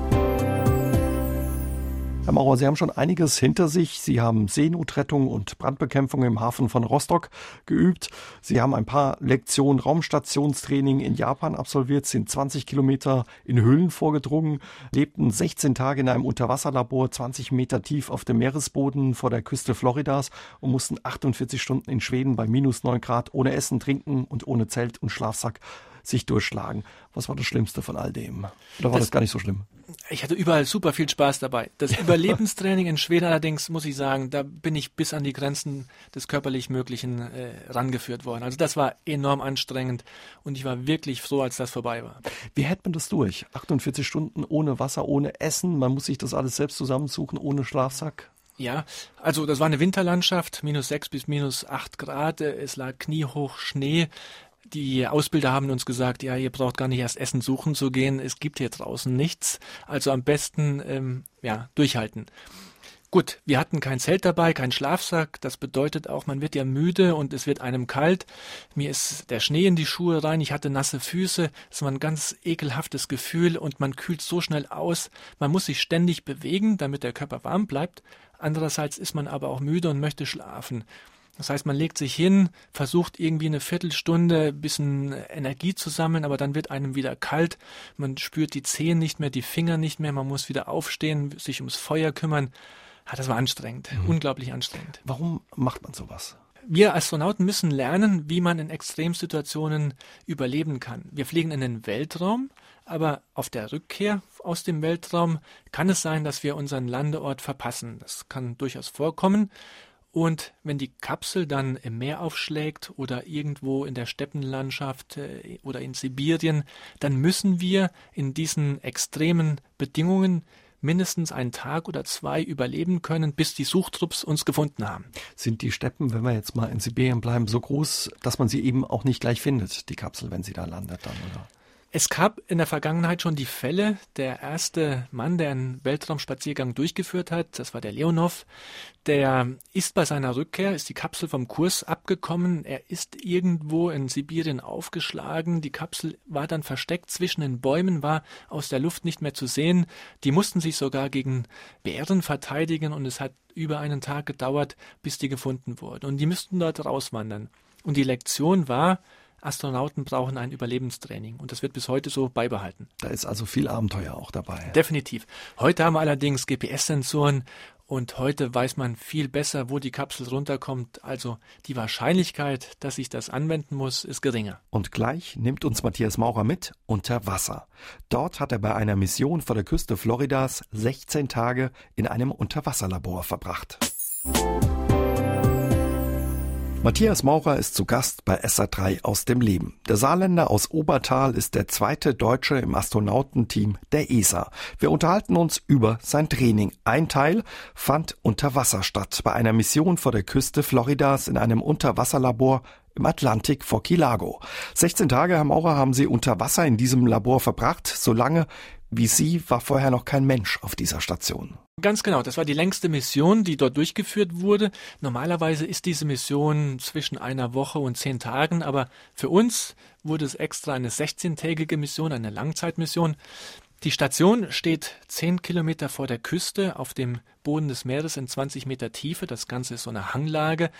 Herr Maurer, Sie haben schon einiges hinter sich. Sie haben Seenotrettung und Brandbekämpfung im Hafen von Rostock geübt. Sie haben ein paar Lektionen Raumstationstraining in Japan absolviert, sind 20 Kilometer in Höhlen vorgedrungen, lebten 16 Tage in einem Unterwasserlabor 20 Meter tief auf dem Meeresboden vor der Küste Floridas und mussten 48 Stunden in Schweden bei minus 9 Grad ohne Essen, Trinken und ohne Zelt und Schlafsack sich durchschlagen. Was war das Schlimmste von all dem? Oder war das, das gar nicht so schlimm? Ich hatte überall super viel Spaß dabei. Das Überlebenstraining in Schweden allerdings, muss ich sagen, da bin ich bis an die Grenzen des körperlich Möglichen äh, rangeführt worden. Also das war enorm anstrengend und ich war wirklich froh, als das vorbei war. Wie hält man das durch? 48 Stunden ohne Wasser, ohne Essen, man muss sich das alles selbst zusammensuchen, ohne Schlafsack? Ja, also das war eine Winterlandschaft, minus sechs bis minus acht Grad, es lag kniehoch Schnee die Ausbilder haben uns gesagt, ja, ihr braucht gar nicht erst Essen suchen zu gehen, es gibt hier draußen nichts, also am besten ähm, ja, durchhalten. Gut, wir hatten kein Zelt dabei, kein Schlafsack. Das bedeutet auch, man wird ja müde und es wird einem kalt. Mir ist der Schnee in die Schuhe rein. Ich hatte nasse Füße. Es war ein ganz ekelhaftes Gefühl und man kühlt so schnell aus. Man muss sich ständig bewegen, damit der Körper warm bleibt. Andererseits ist man aber auch müde und möchte schlafen. Das heißt, man legt sich hin, versucht irgendwie eine Viertelstunde ein bisschen Energie zu sammeln, aber dann wird einem wieder kalt. Man spürt die Zehen nicht mehr, die Finger nicht mehr. Man muss wieder aufstehen, sich ums Feuer kümmern. Ja, das war anstrengend, mhm. unglaublich anstrengend. Warum macht man sowas? Wir Astronauten müssen lernen, wie man in Extremsituationen überleben kann. Wir fliegen in den Weltraum, aber auf der Rückkehr aus dem Weltraum kann es sein, dass wir unseren Landeort verpassen. Das kann durchaus vorkommen. Und wenn die Kapsel dann im Meer aufschlägt oder irgendwo in der Steppenlandschaft äh, oder in Sibirien, dann müssen wir in diesen extremen Bedingungen mindestens einen Tag oder zwei überleben können, bis die Suchtrupps uns gefunden haben. Sind die Steppen, wenn wir jetzt mal in Sibirien bleiben, so groß, dass man sie eben auch nicht gleich findet, die Kapsel, wenn sie da landet dann, oder? Es gab in der Vergangenheit schon die Fälle. Der erste Mann, der einen Weltraumspaziergang durchgeführt hat, das war der Leonov, der ist bei seiner Rückkehr, ist die Kapsel vom Kurs abgekommen. Er ist irgendwo in Sibirien aufgeschlagen. Die Kapsel war dann versteckt zwischen den Bäumen, war aus der Luft nicht mehr zu sehen. Die mussten sich sogar gegen Bären verteidigen und es hat über einen Tag gedauert, bis die gefunden wurden. Und die müssten dort rauswandern. Und die Lektion war, Astronauten brauchen ein Überlebenstraining und das wird bis heute so beibehalten. Da ist also viel Abenteuer auch dabei. Definitiv. Heute haben wir allerdings GPS-Sensoren Und heute weiß man viel besser, wo die Kapsel runterkommt. Also die Wahrscheinlichkeit, dass ich das anwenden muss, ist geringer. Und gleich nimmt uns Matthias Maurer mit unter Wasser. Dort hat er bei einer Mission vor der Küste Floridas 16 Tage in einem Unterwasserlabor verbracht. Matthias Maurer ist zu Gast bei SA3 aus dem Leben. Der Saarländer aus Obertal ist der zweite Deutsche im Astronautenteam der ESA. Wir unterhalten uns über sein Training. Ein Teil fand unter Wasser statt, bei einer Mission vor der Küste Floridas in einem Unterwasserlabor im Atlantik vor Key Largo. 16 Tage, Herr Maurer, haben Sie unter Wasser in diesem Labor verbracht. So lange wie Sie war vorher noch kein Mensch auf dieser Station. Ganz genau, das war die längste Mission, die dort durchgeführt wurde. Normalerweise ist diese Mission zwischen einer Woche und zehn Tagen, aber für uns wurde es extra eine 16-tägige Mission, eine Langzeitmission. Die Station steht zehn Kilometer vor der Küste auf dem Boden des Meeres in 20 Meter Tiefe. Das Ganze ist so eine Hanglage.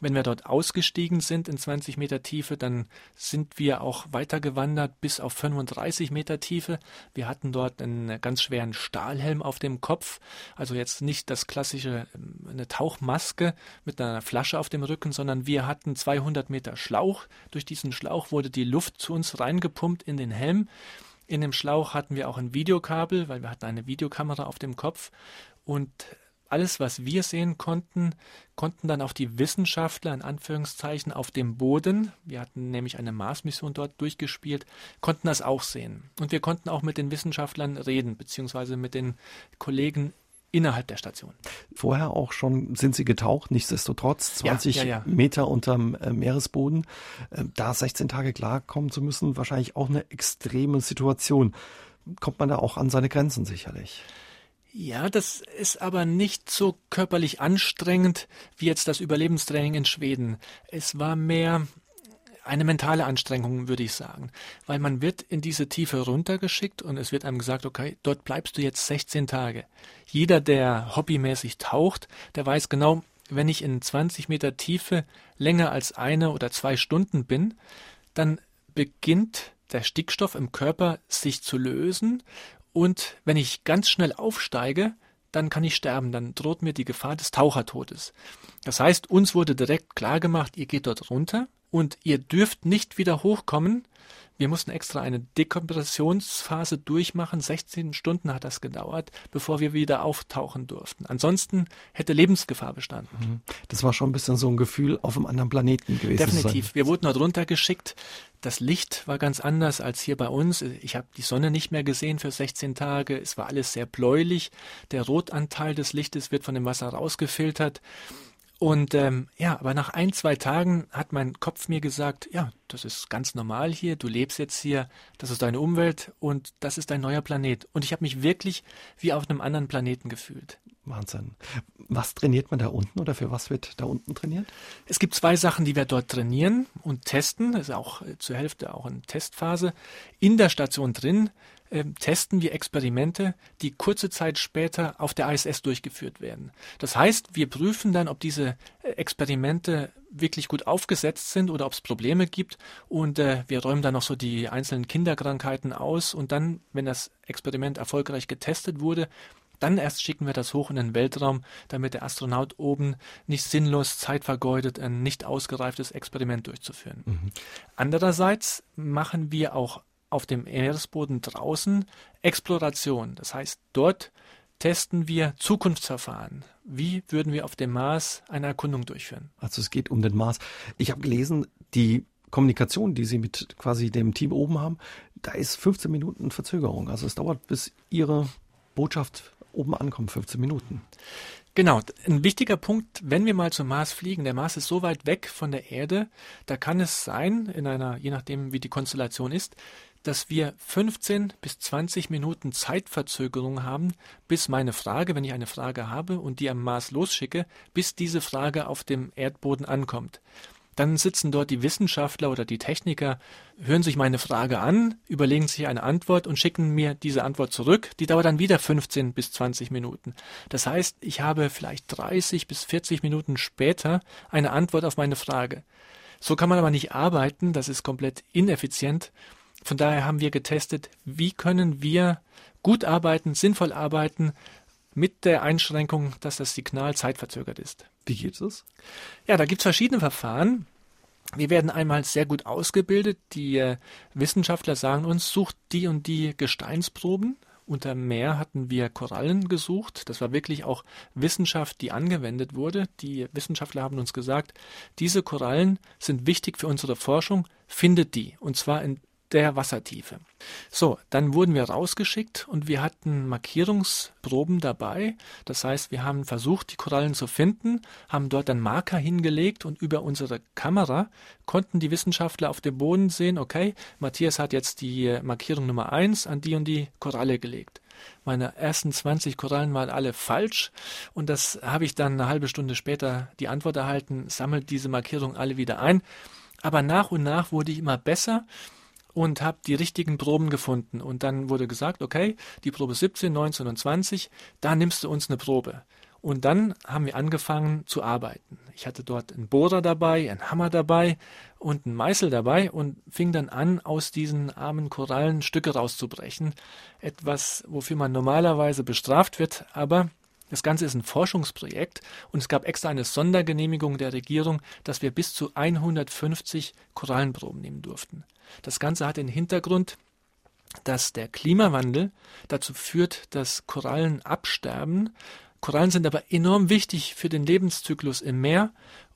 Wenn wir dort ausgestiegen sind in 20 Meter Tiefe, dann sind wir auch weitergewandert bis auf 35 Meter Tiefe. Wir hatten dort einen ganz schweren Stahlhelm auf dem Kopf, also jetzt nicht das klassische ähm, eine Tauchmaske mit einer Flasche auf dem Rücken, sondern wir hatten 200 Meter Schlauch. Durch diesen Schlauch wurde die Luft zu uns reingepumpt in den Helm. In dem Schlauch hatten wir auch ein Videokabel, weil wir hatten eine Videokamera auf dem Kopf und alles, was wir sehen konnten, konnten dann auch die Wissenschaftler in Anführungszeichen auf dem Boden, wir hatten nämlich eine Mars-Mission dort durchgespielt, konnten das auch sehen. Und wir konnten auch mit den Wissenschaftlern reden, beziehungsweise mit den Kollegen innerhalb der Station. Vorher auch schon sind Sie getaucht, nichtsdestotrotz 20 ja, ja, ja. Meter unterm äh, Meeresboden. Äh, da 16 Tage klarkommen zu müssen, wahrscheinlich auch eine extreme Situation. Kommt man da auch an seine Grenzen sicherlich? Ja, das ist aber nicht so körperlich anstrengend wie jetzt das Überlebenstraining in Schweden. Es war mehr eine mentale Anstrengung, würde ich sagen, weil man wird in diese Tiefe runtergeschickt und es wird einem gesagt, okay, dort bleibst du jetzt 16 Tage. Jeder, der hobbymäßig taucht, der weiß genau, wenn ich in 20 Meter Tiefe länger als eine oder zwei Stunden bin, dann beginnt der Stickstoff im Körper sich zu lösen und wenn ich ganz schnell aufsteige, dann kann ich sterben, dann droht mir die Gefahr des Tauchertodes. Das heißt, uns wurde direkt klar gemacht, ihr geht dort runter und ihr dürft nicht wieder hochkommen, wir mussten extra eine Dekompressionsphase durchmachen. 16 Stunden hat das gedauert, bevor wir wieder auftauchen durften. Ansonsten hätte Lebensgefahr bestanden. Mhm. Das war schon ein bisschen so ein Gefühl auf einem anderen Planeten gewesen. Definitiv. Wir wurden dort runtergeschickt. Das Licht war ganz anders als hier bei uns. Ich habe die Sonne nicht mehr gesehen für 16 Tage. Es war alles sehr bläulich. Der Rotanteil des Lichtes wird von dem Wasser rausgefiltert. Und ähm, ja, aber nach ein, zwei Tagen hat mein Kopf mir gesagt, ja, das ist ganz normal hier, du lebst jetzt hier, das ist deine Umwelt und das ist dein neuer Planet. Und ich habe mich wirklich wie auf einem anderen Planeten gefühlt. Wahnsinn. Was trainiert man da unten oder für was wird da unten trainiert? Es gibt zwei Sachen, die wir dort trainieren und testen. Das ist auch äh, zur Hälfte auch eine Testphase. In der Station drin testen wir Experimente, die kurze Zeit später auf der ISS durchgeführt werden. Das heißt, wir prüfen dann, ob diese äh, Experimente wirklich gut aufgesetzt sind oder ob es Probleme gibt und äh, wir räumen dann noch so die einzelnen Kinderkrankheiten aus und dann, wenn das Experiment erfolgreich getestet wurde, dann erst schicken wir das hoch in den Weltraum, damit der Astronaut oben nicht sinnlos Zeit vergeudet, ein nicht ausgereiftes Experiment durchzuführen. Mhm. Andererseits machen wir auch auf dem Meeresboden draußen Exploration. Das heißt, dort testen wir Zukunftsverfahren. Wie würden wir auf dem Mars eine Erkundung durchführen? Also es geht um den Mars. Ich habe gelesen, die Kommunikation, die Sie mit quasi dem Team oben haben, da ist 15 Minuten Verzögerung. Also es dauert, bis Ihre Botschaft oben ankommt, 15 Minuten. Genau, ein wichtiger Punkt, wenn wir mal zum Mars fliegen, der Mars ist so weit weg von der Erde, da kann es sein, in einer, je nachdem wie die Konstellation ist, dass wir 15 bis 20 Minuten Zeitverzögerung haben, bis meine Frage, wenn ich eine Frage habe und die am Mars losschicke, bis diese Frage auf dem Erdboden ankommt. Dann sitzen dort die Wissenschaftler oder die Techniker, hören sich meine Frage an, überlegen sich eine Antwort und schicken mir diese Antwort zurück. Die dauert dann wieder 15 bis 20 Minuten. Das heißt, ich habe vielleicht 30 bis 40 Minuten später eine Antwort auf meine Frage. So kann man aber nicht arbeiten, das ist komplett ineffizient. Von daher haben wir getestet, wie können wir gut arbeiten, sinnvoll arbeiten mit der Einschränkung, dass das Signal zeitverzögert ist. Wie geht es? Ja, da gibt es verschiedene Verfahren. Wir werden einmal sehr gut ausgebildet. Die äh, Wissenschaftler sagen uns, sucht die und die Gesteinsproben. Unter Meer hatten wir Korallen gesucht. Das war wirklich auch Wissenschaft, die angewendet wurde. Die Wissenschaftler haben uns gesagt, diese Korallen sind wichtig für unsere Forschung. Findet die. Und zwar in der Wassertiefe. So, dann wurden wir rausgeschickt und wir hatten Markierungsproben dabei. Das heißt, wir haben versucht, die Korallen zu finden, haben dort einen Marker hingelegt und über unsere Kamera konnten die Wissenschaftler auf dem Boden sehen, okay, Matthias hat jetzt die Markierung Nummer eins an die und die Koralle gelegt. Meine ersten 20 Korallen waren alle falsch und das habe ich dann eine halbe Stunde später die Antwort erhalten, sammelt diese Markierung alle wieder ein. Aber nach und nach wurde ich immer besser und habe die richtigen Proben gefunden. Und dann wurde gesagt, okay, die Probe 17, 19 und 20, da nimmst du uns eine Probe. Und dann haben wir angefangen zu arbeiten. Ich hatte dort einen Bohrer dabei, einen Hammer dabei und einen Meißel dabei und fing dann an, aus diesen armen Korallen Stücke rauszubrechen. Etwas, wofür man normalerweise bestraft wird, aber das Ganze ist ein Forschungsprojekt und es gab extra eine Sondergenehmigung der Regierung, dass wir bis zu 150 Korallenproben nehmen durften. Das Ganze hat den Hintergrund, dass der Klimawandel dazu führt, dass Korallen absterben. Korallen sind aber enorm wichtig für den Lebenszyklus im Meer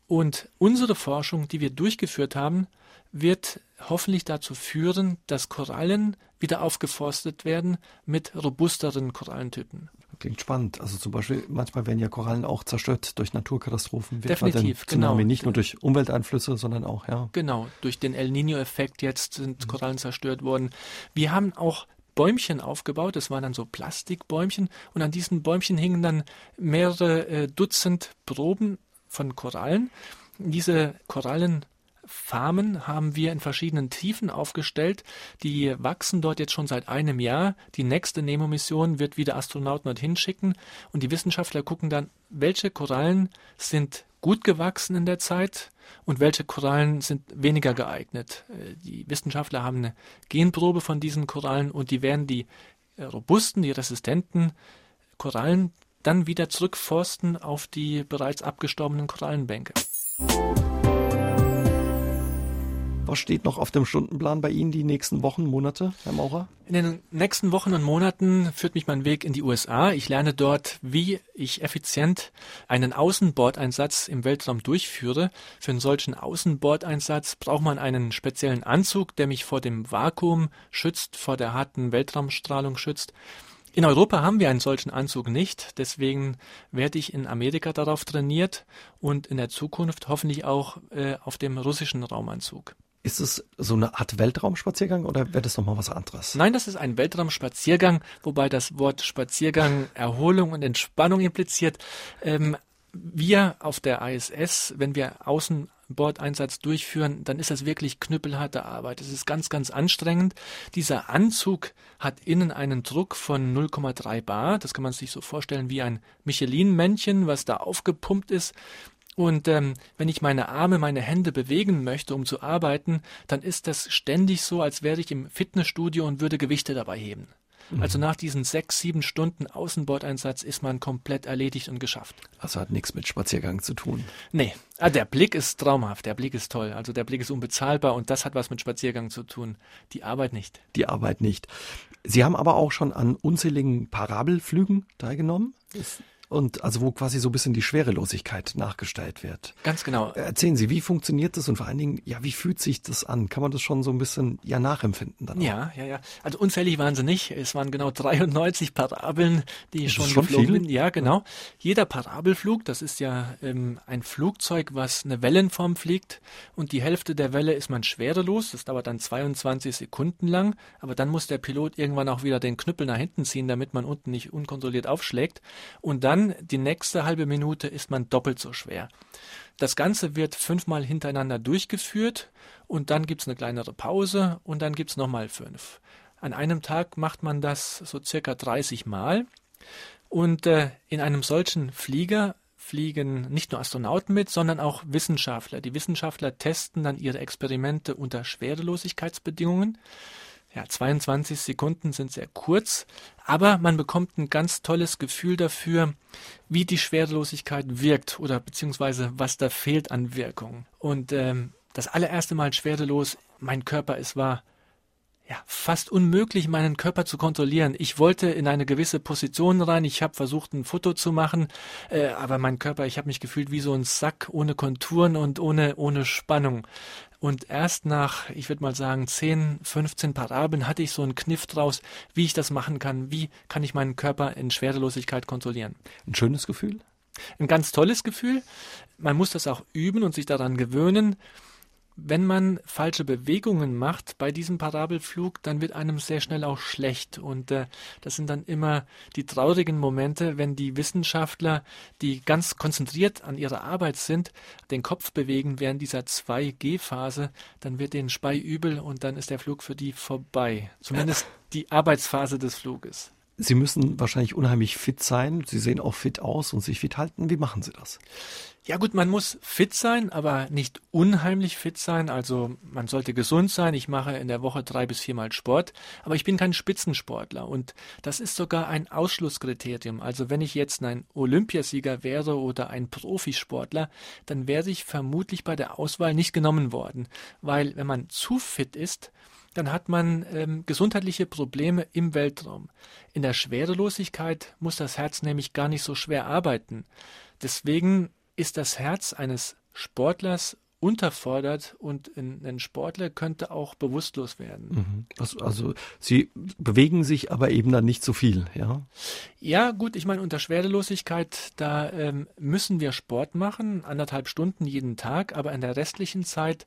und unsere Forschung, die wir durchgeführt haben, wird hoffentlich dazu führen, dass Korallen wieder aufgeforstet werden mit robusteren Korallentypen. Klingt spannend. Also zum Beispiel, manchmal werden ja Korallen auch zerstört durch Naturkatastrophen. Definitiv, genau. Nicht nur durch Umwelteinflüsse, sondern auch, ja. Genau, durch den El Nino-Effekt jetzt sind. Korallen zerstört worden. Wir haben auch Bäumchen aufgebaut. Das waren dann so Plastikbäumchen und an diesen Bäumchen hingen dann mehrere äh, Dutzend Proben von Korallen. Diese Korallen Farmen haben wir in verschiedenen Tiefen aufgestellt. Die wachsen dort jetzt schon seit einem Jahr. Die nächste Nemo-Mission wird wieder Astronauten dorthin schicken und die Wissenschaftler gucken dann, welche Korallen sind gut gewachsen in der Zeit und welche Korallen sind weniger geeignet. Äh, die Wissenschaftler haben eine Genprobe von diesen Korallen und die werden die äh, robusten, die resistenten Korallen dann wieder zurückforsten auf die bereits abgestorbenen Korallenbänke. Was steht noch auf dem Stundenplan bei Ihnen die nächsten Wochen, Monate, Herr Maurer? In den nächsten Wochen und Monaten führt mich mein Weg in die USA. Ich lerne dort, wie ich effizient einen Außenbordeinsatz im Weltraum durchführe. Für einen solchen Außenbordeinsatz braucht man einen speziellen Anzug, der mich vor dem Vakuum schützt, vor der harten Weltraumstrahlung schützt. In Europa haben wir einen solchen Anzug nicht, deswegen werde ich in Amerika darauf trainiert und in der Zukunft hoffentlich auch äh, auf dem russischen Raumanzug. Ist es so eine Art Weltraumspaziergang oder wäre das nochmal was anderes? Nein, das ist ein Weltraumspaziergang, wobei das Wort Spaziergang Erholung und Entspannung impliziert. Ähm, wir auf der ISS, wenn wir Außenbordeinsatz durchführen, dann ist das wirklich knüppelharte Arbeit. Es ist ganz, ganz anstrengend. Dieser Anzug hat innen einen Druck von 0,3 Bar. Das kann man sich so vorstellen wie ein Michelin-Männchen, was da aufgepumpt ist. Und ähm, wenn ich meine Arme, meine Hände bewegen möchte, um zu arbeiten, dann ist das ständig so, als wäre ich im Fitnessstudio und würde Gewichte dabei heben. Mhm. Also nach diesen sechs, sieben Stunden Außenbordeinsatz ist man komplett erledigt und geschafft. Also hat nichts mit Spaziergang zu tun. Nee, ah, der Blick ist traumhaft, der Blick ist toll. Also der Blick ist unbezahlbar und das hat was mit Spaziergang zu tun. Die Arbeit nicht. Die Arbeit nicht. Sie haben aber auch schon an unzähligen Parabelflügen teilgenommen. Ist und also wo quasi so ein bisschen die Schwerelosigkeit nachgestellt wird. Ganz genau. Erzählen Sie, wie funktioniert das und vor allen Dingen, ja, wie fühlt sich das an? Kann man das schon so ein bisschen ja nachempfinden dann? Auch? Ja, ja, ja. Also unzählig waren sie nicht. Es waren genau 93 Parabeln, die schon, schon geflogen viel? bin. Ja, genau. Ja. Jeder Parabelflug, das ist ja ähm, ein Flugzeug, was eine Wellenform fliegt und die Hälfte der Welle ist man schwerelos. Das dauert dann 22 Sekunden lang, aber dann muss der Pilot irgendwann auch wieder den Knüppel nach hinten ziehen, damit man unten nicht unkontrolliert aufschlägt. Und dann die nächste halbe Minute ist man doppelt so schwer. Das Ganze wird fünfmal hintereinander durchgeführt und dann gibt es eine kleinere Pause und dann gibt es nochmal fünf. An einem Tag macht man das so circa 30 Mal und äh, in einem solchen Flieger fliegen nicht nur Astronauten mit, sondern auch Wissenschaftler. Die Wissenschaftler testen dann ihre Experimente unter Schwerelosigkeitsbedingungen. Ja, 22 Sekunden sind sehr kurz, aber man bekommt ein ganz tolles Gefühl dafür, wie die Schwerelosigkeit wirkt oder beziehungsweise was da fehlt an Wirkung. Und ähm, das allererste Mal schwerelos, mein Körper, es war ja, fast unmöglich, meinen Körper zu kontrollieren. Ich wollte in eine gewisse Position rein. Ich habe versucht, ein Foto zu machen, äh, aber mein Körper, ich habe mich gefühlt wie so ein Sack ohne Konturen und ohne ohne Spannung. Und erst nach, ich würde mal sagen, 10, 15 Parabeln hatte ich so einen Kniff draus, wie ich das machen kann. Wie kann ich meinen Körper in Schwerelosigkeit kontrollieren? Ein schönes Gefühl? Ein ganz tolles Gefühl. Man muss das auch üben und sich daran gewöhnen wenn man falsche Bewegungen macht bei diesem Parabelflug, dann wird einem sehr schnell auch schlecht. Und äh, das sind dann immer die traurigen Momente, wenn die Wissenschaftler, die ganz konzentriert an ihrer Arbeit sind, den Kopf bewegen während dieser 2G-Phase, dann wird denen Spei übel und dann ist der Flug für die vorbei. Zumindest die Arbeitsphase des Fluges. Sie müssen wahrscheinlich unheimlich fit sein. Sie sehen auch fit aus und sich fit halten. Wie machen Sie das? Ja gut, man muss fit sein, aber nicht unheimlich fit sein. Also man sollte gesund sein. Ich mache in der Woche drei bis viermal Sport, aber ich bin kein Spitzensportler und das ist sogar ein Ausschlusskriterium. Also wenn ich jetzt ein Olympiasieger wäre oder ein Profisportler, dann wäre ich vermutlich bei der Auswahl nicht genommen worden, weil wenn man zu fit ist, dann hat man ähm, gesundheitliche Probleme im Weltraum. In der Schwerelosigkeit muss das Herz nämlich gar nicht so schwer arbeiten. Deswegen ist das Herz eines Sportlers unterfordert und ein Sportler könnte auch bewusstlos werden. Mhm. Also sie bewegen sich aber eben dann nicht so viel, ja? Ja, gut, ich meine, unter Schwerelosigkeit, da ähm, müssen wir Sport machen, anderthalb Stunden jeden Tag, aber in der restlichen Zeit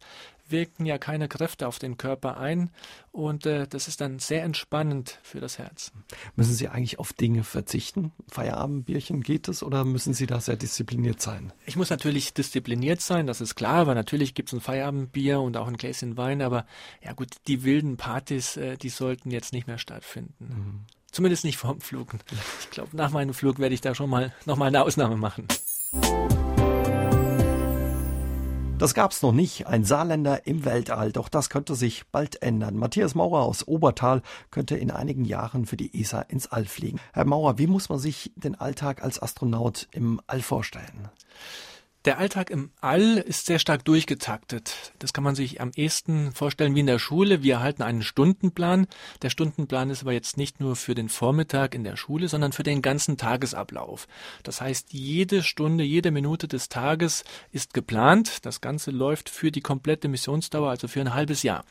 wirken ja keine Kräfte auf den Körper ein und äh, das ist dann sehr entspannend für das Herz. Müssen Sie eigentlich auf Dinge verzichten? Feierabendbierchen geht es oder müssen Sie da sehr diszipliniert sein? Ich muss natürlich diszipliniert sein, das ist klar, aber natürlich gibt es ein Feierabendbier und auch ein Gläschen Wein, aber ja gut, die wilden Partys, äh, die sollten jetzt nicht mehr stattfinden. Mhm. Zumindest nicht vorm Flug. Ich glaube, nach meinem Flug werde ich da schon mal noch mal eine Ausnahme machen. Das gab's noch nicht, ein Saarländer im Weltall, doch das könnte sich bald ändern. Matthias Maurer aus Obertal könnte in einigen Jahren für die ESA ins All fliegen. Herr Maurer, wie muss man sich den Alltag als Astronaut im All vorstellen? Der Alltag im All ist sehr stark durchgetaktet. Das kann man sich am ehesten vorstellen wie in der Schule. Wir erhalten einen Stundenplan. Der Stundenplan ist aber jetzt nicht nur für den Vormittag in der Schule, sondern für den ganzen Tagesablauf. Das heißt, jede Stunde, jede Minute des Tages ist geplant. Das Ganze läuft für die komplette Missionsdauer, also für ein halbes Jahr.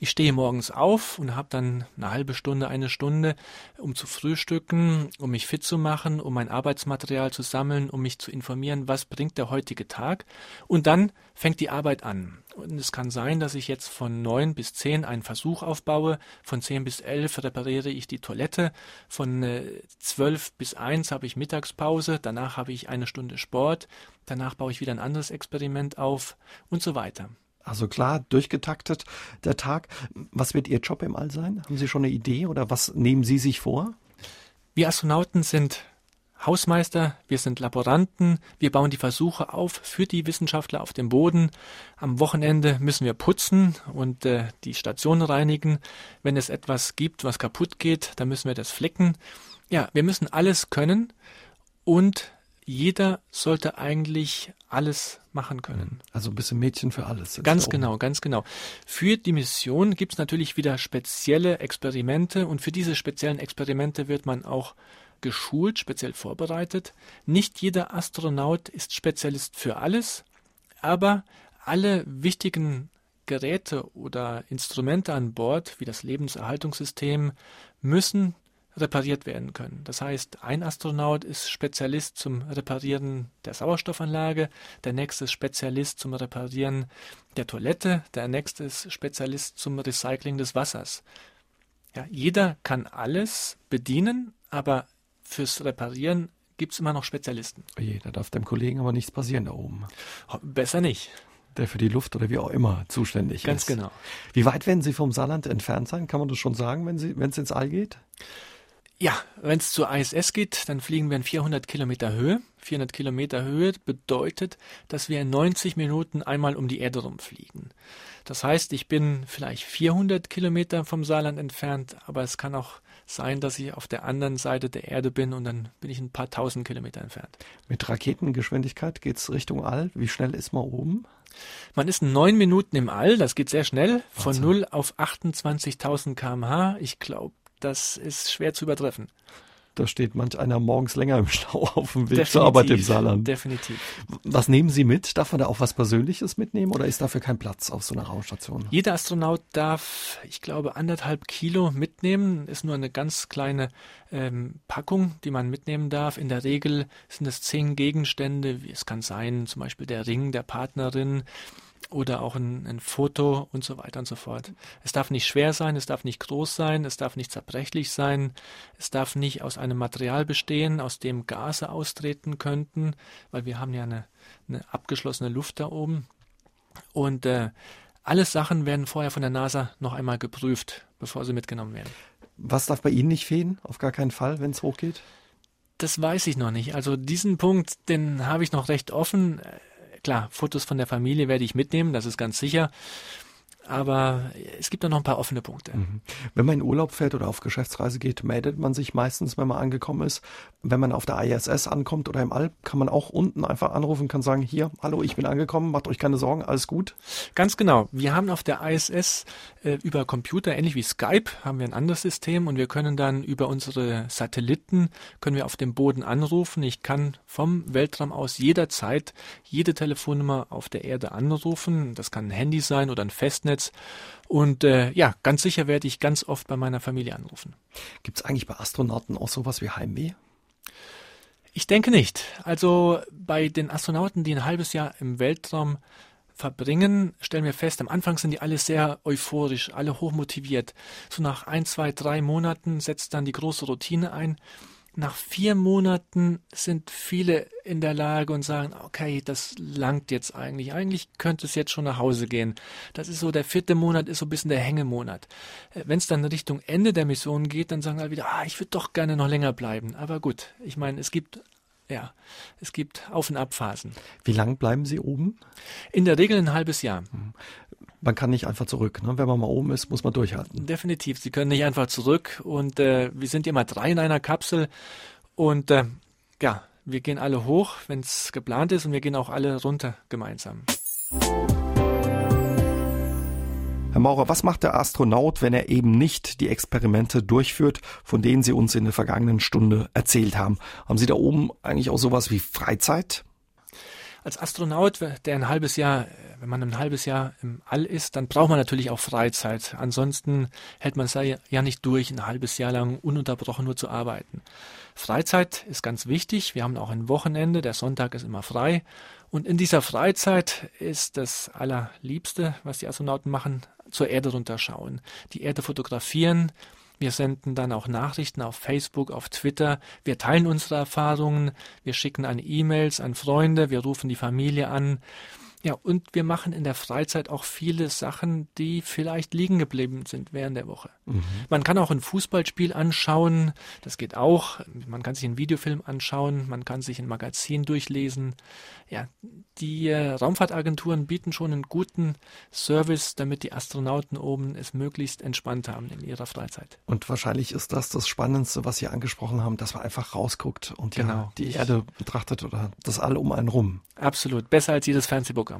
Ich stehe morgens auf und habe dann eine halbe Stunde, eine Stunde, um zu frühstücken, um mich fit zu machen, um mein Arbeitsmaterial zu sammeln, um mich zu informieren, was bringt der heutige heutige Tag. Und dann fängt die Arbeit an. Und es kann sein, dass ich jetzt von neun bis zehn einen Versuch aufbaue, von zehn bis elf repariere ich die Toilette, von äh, zwölf bis eins habe ich Mittagspause, danach habe ich eine Stunde Sport, danach baue ich wieder ein anderes Experiment auf und so weiter. Also klar, durchgetaktet der Tag. Was wird Ihr Job im All sein? Haben Sie schon eine Idee oder was nehmen Sie sich vor? Wir Astronauten sind Hausmeister, wir sind Laboranten, wir bauen die Versuche auf für die Wissenschaftler auf dem Boden. Am Wochenende müssen wir putzen und äh, die Station reinigen. Wenn es etwas gibt, was kaputt geht, dann müssen wir das flicken. Ja, wir müssen alles können und jeder sollte eigentlich alles machen können. Also ein bisschen Mädchen für alles. Ganz genau, ganz genau. Für die Mission gibt es natürlich wieder spezielle Experimente und für diese speziellen Experimente wird man auch geschult, speziell vorbereitet. Nicht jeder Astronaut ist Spezialist für alles, aber alle wichtigen Geräte oder Instrumente an Bord, wie das Lebenserhaltungssystem, müssen repariert werden können. Das heißt, ein Astronaut ist Spezialist zum Reparieren der Sauerstoffanlage, der nächste ist Spezialist zum Reparieren der Toilette, der nächste ist Spezialist zum Recycling des Wassers. Ja, jeder kann alles bedienen, aber fürs Reparieren gibt es immer noch Spezialisten. Oje, da darf dem Kollegen aber nichts passieren da oben. Besser nicht. Der für die Luft oder wie auch immer zuständig Ganz ist. Ganz genau. Wie weit werden Sie vom Saarland entfernt sein? Kann man das schon sagen, wenn es ins All geht? Ja, wenn es zur ISS geht, dann fliegen wir in 400 Kilometer Höhe. 400 Kilometer Höhe bedeutet, dass wir in 90 Minuten einmal um die Erde rumfliegen. Das heißt, ich bin vielleicht 400 Kilometer vom Saarland entfernt, aber es kann auch sein, dass ich auf der anderen Seite der Erde bin und dann bin ich ein paar tausend Kilometer entfernt. Mit Raketengeschwindigkeit geht es Richtung All. Wie schnell ist man oben? Man ist neun Minuten im All, das geht sehr schnell, von 0 auf 28.000 kmh. Ich glaube, das ist schwer zu übertreffen. Da steht manch einer morgens länger im Stau auf dem Weg definitiv, zur Arbeit im Saarland. Definitiv. Was nehmen Sie mit? Darf man da auch was Persönliches mitnehmen oder ist dafür kein Platz auf so einer Raumstation? Jeder Astronaut darf, ich glaube, anderthalb Kilo mitnehmen. Ist nur eine ganz kleine ähm, Packung, die man mitnehmen darf. In der Regel sind es zehn Gegenstände. Es kann sein, zum Beispiel der Ring der Partnerin, oder auch ein, ein, Foto und so weiter und so fort. Es darf nicht schwer sein, es darf nicht groß sein, es darf nicht zerbrechlich sein, es darf nicht aus einem Material bestehen, aus dem Gase austreten könnten, weil wir haben ja eine, eine abgeschlossene Luft da oben. Und äh, alle Sachen werden vorher von der NASA noch einmal geprüft, bevor sie mitgenommen werden. Was darf bei Ihnen nicht fehlen? Auf gar keinen Fall, wenn es hochgeht? Das weiß ich noch nicht. Also diesen Punkt, den habe ich noch recht offen. Klar, Fotos von der Familie werde ich mitnehmen, das ist ganz sicher. Aber es gibt da noch ein paar offene Punkte. Mhm. Wenn man in Urlaub fährt oder auf Geschäftsreise geht, meldet man sich meistens, wenn man angekommen ist. Wenn man auf der ISS ankommt oder im All, kann man auch unten einfach anrufen, kann sagen, hier, hallo, ich bin angekommen, macht euch keine Sorgen, alles gut. Ganz genau. Wir haben auf der ISS äh, über Computer, ähnlich wie Skype, haben wir ein anderes System und wir können dann über unsere Satelliten, können wir auf dem Boden anrufen. Ich kann vom Weltraum aus jederzeit jede Telefonnummer auf der Erde anrufen. Das kann ein Handy sein oder ein Festnetz Festnetz. Und äh, ja, ganz sicher werde ich ganz oft bei meiner Familie anrufen. Gibt es eigentlich bei Astronauten auch sowas wie Heimweh? Ich denke nicht. Also bei den Astronauten, die ein halbes Jahr im Weltraum verbringen, stellen wir fest, am Anfang sind die alle sehr euphorisch, alle hochmotiviert. So nach ein, zwei, drei Monaten setzt dann die große Routine ein nach vier Monaten sind viele in der Lage und sagen, okay, das langt jetzt eigentlich. Eigentlich könnte es jetzt schon nach Hause gehen. Das ist so, der vierte Monat ist so ein bisschen der Hängemonat. Äh, Wenn es dann Richtung Ende der Mission geht, dann sagen alle wieder, ah, ich würde doch gerne noch länger bleiben. Aber gut, ich meine, es gibt ja, es gibt Auf- und Abphasen. Wie lang bleiben Sie oben? In der Regel ein halbes Jahr. Man kann nicht einfach zurück. Ne? Wenn man mal oben ist, muss man durchhalten. Definitiv. Sie können nicht einfach zurück. Und äh, wir sind immer drei in einer Kapsel. Und äh, ja, wir gehen alle hoch, wenn es geplant ist, und wir gehen auch alle runter gemeinsam. Herr Maurer, was macht der Astronaut, wenn er eben nicht die Experimente durchführt, von denen Sie uns in der vergangenen Stunde erzählt haben? Haben Sie da oben eigentlich auch sowas wie Freizeit? Als Astronaut, der ein halbes Jahr, wenn man ein halbes Jahr im All ist, dann braucht man natürlich auch Freizeit. Ansonsten hält man es ja nicht durch, ein halbes Jahr lang ununterbrochen nur zu arbeiten. Freizeit ist ganz wichtig. Wir haben auch ein Wochenende. Der Sonntag ist immer frei. Und in dieser Freizeit ist das Allerliebste, was die Astronauten machen, zur Erde runterschauen, die Erde fotografieren wir senden dann auch Nachrichten auf Facebook, auf Twitter. Wir teilen unsere Erfahrungen. Wir schicken an E-Mails an Freunde. Wir rufen die Familie an. Ja, und wir machen in der Freizeit auch viele Sachen, die vielleicht liegen geblieben sind während der Woche. Mhm. Man kann auch ein Fußballspiel anschauen, das geht auch. Man kann sich einen Videofilm anschauen, man kann sich ein Magazin durchlesen. Ja, die äh, Raumfahrtagenturen bieten schon einen guten Service, damit die Astronauten oben es möglichst entspannt haben in ihrer Freizeit. Und wahrscheinlich ist das das Spannendste, was Sie angesprochen haben, dass man einfach rausguckt und genau. ja, die Erde betrachtet oder das All um einen rum. Absolut, besser als jedes Fernsehprogramm.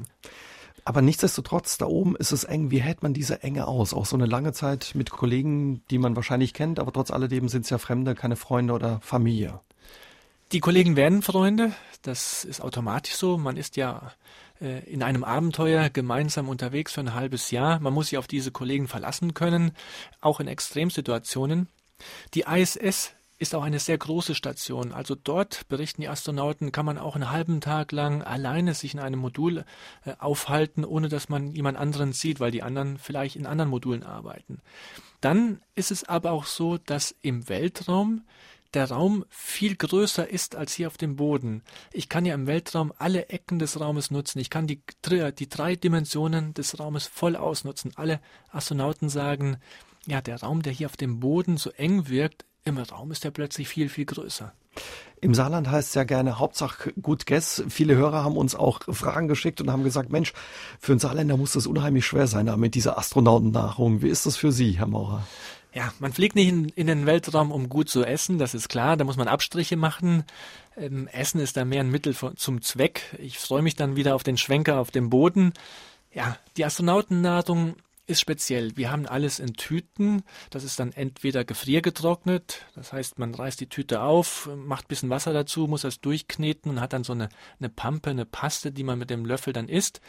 Aber nichtsdestotrotz, da oben ist es eng. Wie hält man diese Enge aus? Auch so eine lange Zeit mit Kollegen, die man wahrscheinlich kennt, aber trotz alledem sind es ja Fremde, keine Freunde oder Familie. Die Kollegen werden Freunde, das ist automatisch so. Man ist ja äh, in einem Abenteuer gemeinsam unterwegs für ein halbes Jahr. Man muss sich auf diese Kollegen verlassen können, auch in Extremsituationen. Die ISS ist auch eine sehr große Station. Also dort, berichten die Astronauten, kann man auch einen halben Tag lang alleine sich in einem Modul äh, aufhalten, ohne dass man jemand anderen sieht, weil die anderen vielleicht in anderen Modulen arbeiten. Dann ist es aber auch so, dass im Weltraum der Raum viel größer ist als hier auf dem Boden. Ich kann ja im Weltraum alle Ecken des Raumes nutzen. Ich kann die, die drei Dimensionen des Raumes voll ausnutzen. Alle Astronauten sagen, ja, der Raum, der hier auf dem Boden so eng wirkt, im Raum ist er plötzlich viel, viel größer. Im Saarland heißt es ja gerne Hauptsache gut Guess. Viele Hörer haben uns auch Fragen geschickt und haben gesagt, Mensch, für einen Saarländer muss das unheimlich schwer sein, mit dieser Astronautennahrung. Wie ist das für Sie, Herr Maurer? Ja, man fliegt nicht in, in, den Weltraum, um gut zu essen, das ist klar. Da muss man Abstriche machen. Ähm, essen ist da mehr ein Mittel von, zum Zweck. Ich freue mich dann wieder auf den Schwenker auf dem Boden. Ja, die Astronautennahrung ist speziell. Wir haben alles in Tüten. Das ist dann entweder gefriergetrocknet, das heißt, man reißt die Tüte auf, macht ein bisschen Wasser dazu, muss das durchkneten und hat dann so eine, eine Pampe, eine Paste, die man mit dem Löffel dann isst.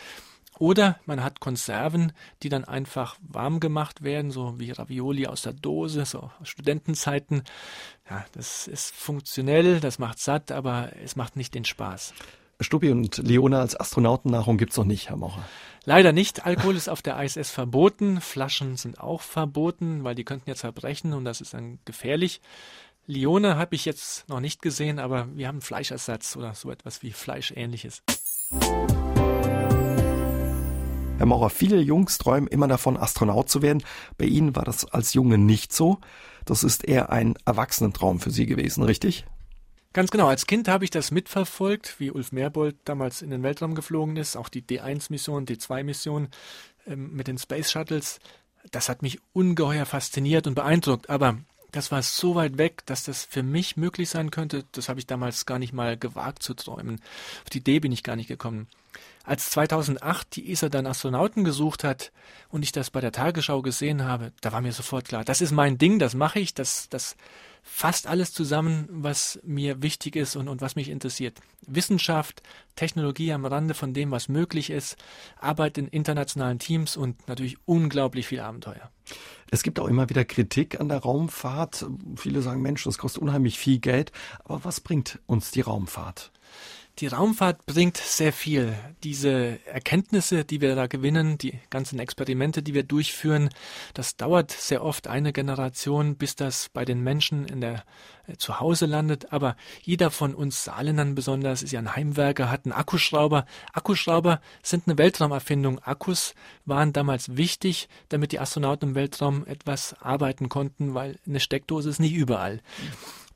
Oder man hat Konserven, die dann einfach warm gemacht werden, so wie Ravioli aus der Dose, so aus Studentenzeiten. Ja, das ist funktionell, das macht satt, aber es macht nicht den Spaß. Stuppi und Leona als Astronautennahrung gibt's noch nicht, Herr Mocher. Leider nicht. Alkohol ist auf der ISS verboten. Flaschen sind auch verboten, weil die könnten ja zerbrechen und das ist dann gefährlich. Lione habe ich jetzt noch nicht gesehen, aber wir haben Fleischersatz oder so etwas wie Fleischähnliches. Herr Maurer, viele Jungs träumen immer davon, Astronaut zu werden. Bei Ihnen war das als Junge nicht so. Das ist eher ein Erwachsenentraum für Sie gewesen, richtig? Ganz genau. Als Kind habe ich das mitverfolgt, wie Ulf Merbold damals in den Weltraum geflogen ist, auch die D1-Mission, D2-Mission ähm, mit den Space Shuttles. Das hat mich ungeheuer fasziniert und beeindruckt. Aber das war so weit weg, dass das für mich möglich sein könnte. Das habe ich damals gar nicht mal gewagt zu träumen. Auf die Idee bin ich gar nicht gekommen. Als 2008 die ESA dann Astronauten gesucht hat und ich das bei der Tagesschau gesehen habe, da war mir sofort klar, das ist mein Ding, das mache ich, das, das fasst alles zusammen, was mir wichtig ist und, und was mich interessiert. Wissenschaft, Technologie am Rande von dem, was möglich ist, Arbeit in internationalen Teams und natürlich unglaublich viel Abenteuer. Es gibt auch immer wieder Kritik an der Raumfahrt. Viele sagen, Mensch, das kostet unheimlich viel Geld. Aber was bringt uns die Raumfahrt? Die Raumfahrt bringt sehr viel. Diese Erkenntnisse, die wir da gewinnen, die ganzen Experimente, die wir durchführen, das dauert sehr oft eine Generation, bis das bei den Menschen in der äh, zu Hause landet. Aber jeder von uns Saarländern besonders ist ja ein Heimwerker, hat einen Akkuschrauber. Akkuschrauber sind eine Weltraumerfindung. Akkus waren damals wichtig, damit die Astronauten im Weltraum etwas arbeiten konnten, weil eine Steckdose ist nicht überall.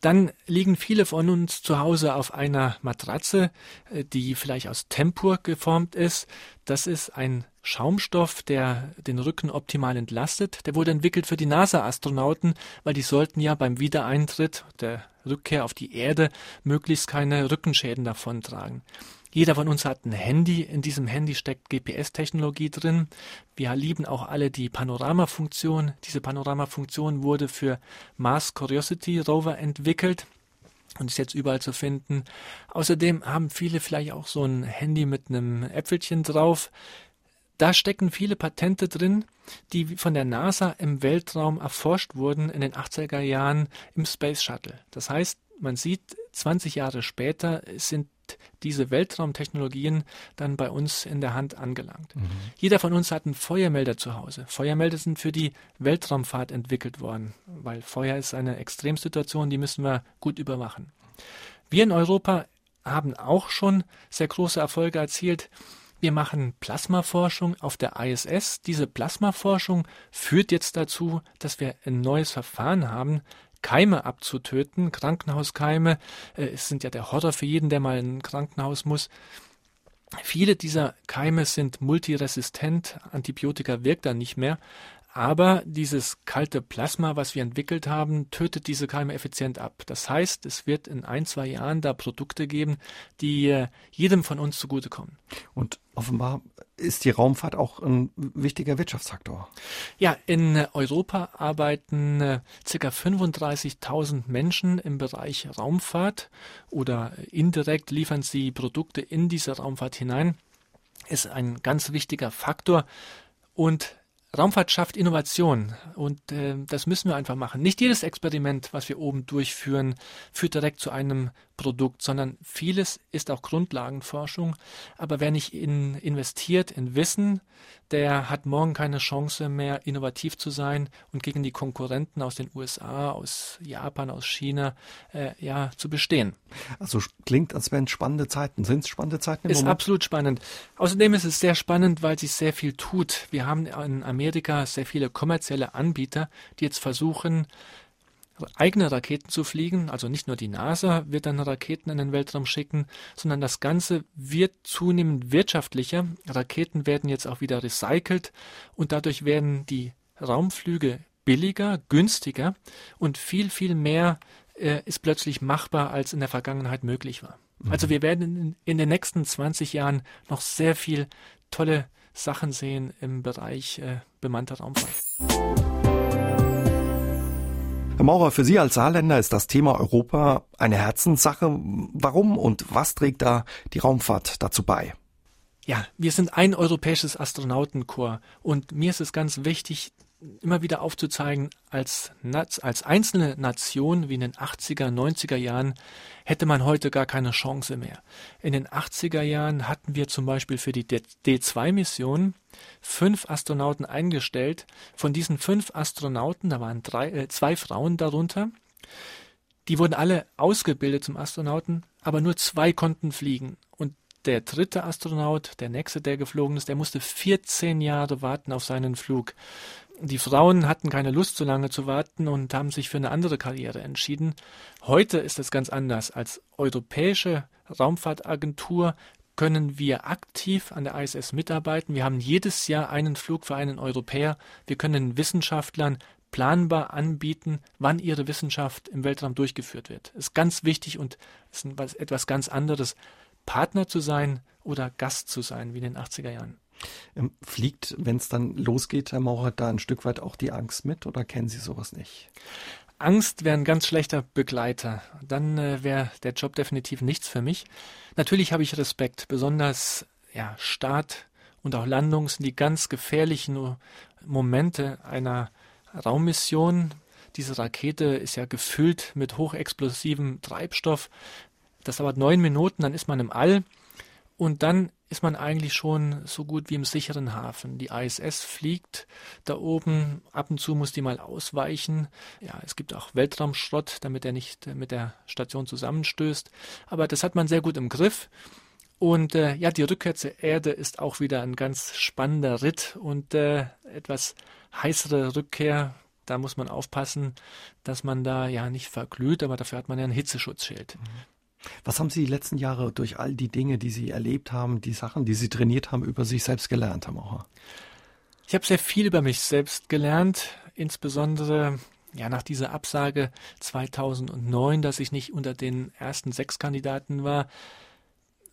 Dann liegen viele von uns zu Hause auf einer Matratze, äh, die vielleicht aus Tempur geformt ist. Das ist ein Schaumstoff, der den Rücken optimal entlastet. Der wurde entwickelt für die NASA-Astronauten, weil die sollten ja beim Wiedereintritt der Rückkehr auf die Erde möglichst keine Rückenschäden davontragen. Jeder von uns hat ein Handy. In diesem Handy steckt GPS-Technologie drin. Wir lieben auch alle die Panorama-Funktion. Diese Panorama-Funktion wurde für Mars Curiosity Rover entwickelt und ist jetzt überall zu finden. Außerdem haben viele vielleicht auch so ein Handy mit einem Äpfelchen drauf. Da stecken viele Patente drin, die von der NASA im Weltraum erforscht wurden in den 80er Jahren im Space Shuttle. Das heißt, man sieht, 20 Jahre später sind diese Weltraumtechnologien dann bei uns in der Hand angelangt. Mhm. Jeder von uns hat einen Feuermelder zu Hause. Feuermelder sind für die Weltraumfahrt entwickelt worden, weil Feuer ist eine Extremsituation, die müssen wir gut überwachen. Wir in Europa haben auch schon sehr große Erfolge erzielt. Wir machen Plasmaforschung auf der ISS. Diese Plasmaforschung führt jetzt dazu, dass wir ein neues Verfahren haben, Keime abzutöten, Krankenhauskeime. Äh, es sind ja der Horror für jeden, der mal in ein Krankenhaus muss. Viele dieser Keime sind multiresistent, Antibiotika wirkt dann nicht mehr, aber dieses kalte Plasma, was wir entwickelt haben, tötet diese Keime effizient ab. Das heißt, es wird in ein, zwei Jahren da Produkte geben, die äh, jedem von uns zugutekommen. Und offenbar ist die Raumfahrt auch ein wichtiger Wirtschaftsfaktor. Ja, in Europa arbeiten äh, ca. 35.000 Menschen im Bereich Raumfahrt oder indirekt liefern sie Produkte in diese Raumfahrt hinein. Ist ein ganz wichtiger Faktor und Raumfahrt schafft Innovation und äh, das müssen wir einfach machen. Nicht jedes Experiment, was wir oben durchführen, führt direkt zu einem Produkt, sondern vieles ist auch Grundlagenforschung. Aber wer nicht in, investiert in Wissen, der hat morgen keine Chance mehr, innovativ zu sein und gegen die Konkurrenten aus den USA, aus Japan, aus China, äh, ja, zu bestehen. Also klingt, als wären spannende Zeiten. Sind es spannende Zeiten? Im ist Moment? absolut spannend. Außerdem ist es sehr spannend, weil sich sehr viel tut. Wir haben in Amerika sehr viele kommerzielle Anbieter, die jetzt versuchen, eigene Raketen zu fliegen. Also nicht nur die NASA wird dann Raketen in den Weltraum schicken, sondern das Ganze wird zunehmend wirtschaftlicher. Raketen werden jetzt auch wieder recycelt und dadurch werden die Raumflüge billiger, günstiger und viel, viel mehr äh, ist plötzlich machbar, als in der Vergangenheit möglich war. Also wir werden in, in den nächsten 20 Jahren noch sehr viel tolle Sachen sehen im Bereich äh, bemannter Raumfahrt. Herr Maurer, für Sie als Saarländer ist das Thema Europa eine Herzenssache. Warum und was trägt da die Raumfahrt dazu bei? Ja, wir sind ein europäisches Astronautenkorps und mir ist es ganz wichtig, immer wieder aufzuzeigen, als, als einzelne Nation wie in den 80er, 90er Jahren hätte man heute gar keine Chance mehr. In den 80er Jahren hatten wir zum Beispiel für die D2-Mission fünf Astronauten eingestellt. Von diesen fünf Astronauten, da waren drei, äh, zwei Frauen darunter, die wurden alle ausgebildet zum Astronauten, aber nur zwei konnten fliegen. Und der dritte Astronaut, der nächste, der geflogen ist, der musste 14 Jahre warten auf seinen Flug. Die Frauen hatten keine Lust, so lange zu warten und haben sich für eine andere Karriere entschieden. Heute ist es ganz anders. Als europäische Raumfahrtagentur können wir aktiv an der ISS mitarbeiten. Wir haben jedes Jahr einen Flug für einen Europäer. Wir können Wissenschaftlern planbar anbieten, wann ihre Wissenschaft im Weltraum durchgeführt wird. Es ist ganz wichtig und ist etwas ganz anderes, Partner zu sein oder Gast zu sein, wie in den 80er Jahren. Ähm, fliegt, wenn es dann losgeht, Herr Maurer, da ein Stück weit auch die Angst mit oder kennen Sie sowas nicht? Angst wäre ein ganz schlechter Begleiter. Dann äh, wäre der Job definitiv nichts für mich. Natürlich habe ich Respekt, besonders ja, Start und auch Landung sind die ganz gefährlichen Momente einer Raummission. Diese Rakete ist ja gefüllt mit hochexplosivem Treibstoff. Das dauert neun Minuten, dann ist man im All und dann ist man eigentlich schon so gut wie im sicheren Hafen. Die ISS fliegt da oben, ab und zu muss die mal ausweichen. Ja, es gibt auch Weltraumschrott, damit er nicht mit der Station zusammenstößt. Aber das hat man sehr gut im Griff. Und äh, ja, die Rückkehr zur Erde ist auch wieder ein ganz spannender Ritt und äh, etwas heißere Rückkehr. Da muss man aufpassen, dass man da ja nicht verglüht, aber dafür hat man ja ein Hitzeschutzschild. Mhm. Was haben Sie die letzten Jahre durch all die Dinge, die Sie erlebt haben, die Sachen, die Sie trainiert haben, über sich selbst gelernt, Herr Maurer? Ich habe sehr viel über mich selbst gelernt, insbesondere ja nach dieser Absage 2009, dass ich nicht unter den ersten sechs Kandidaten war.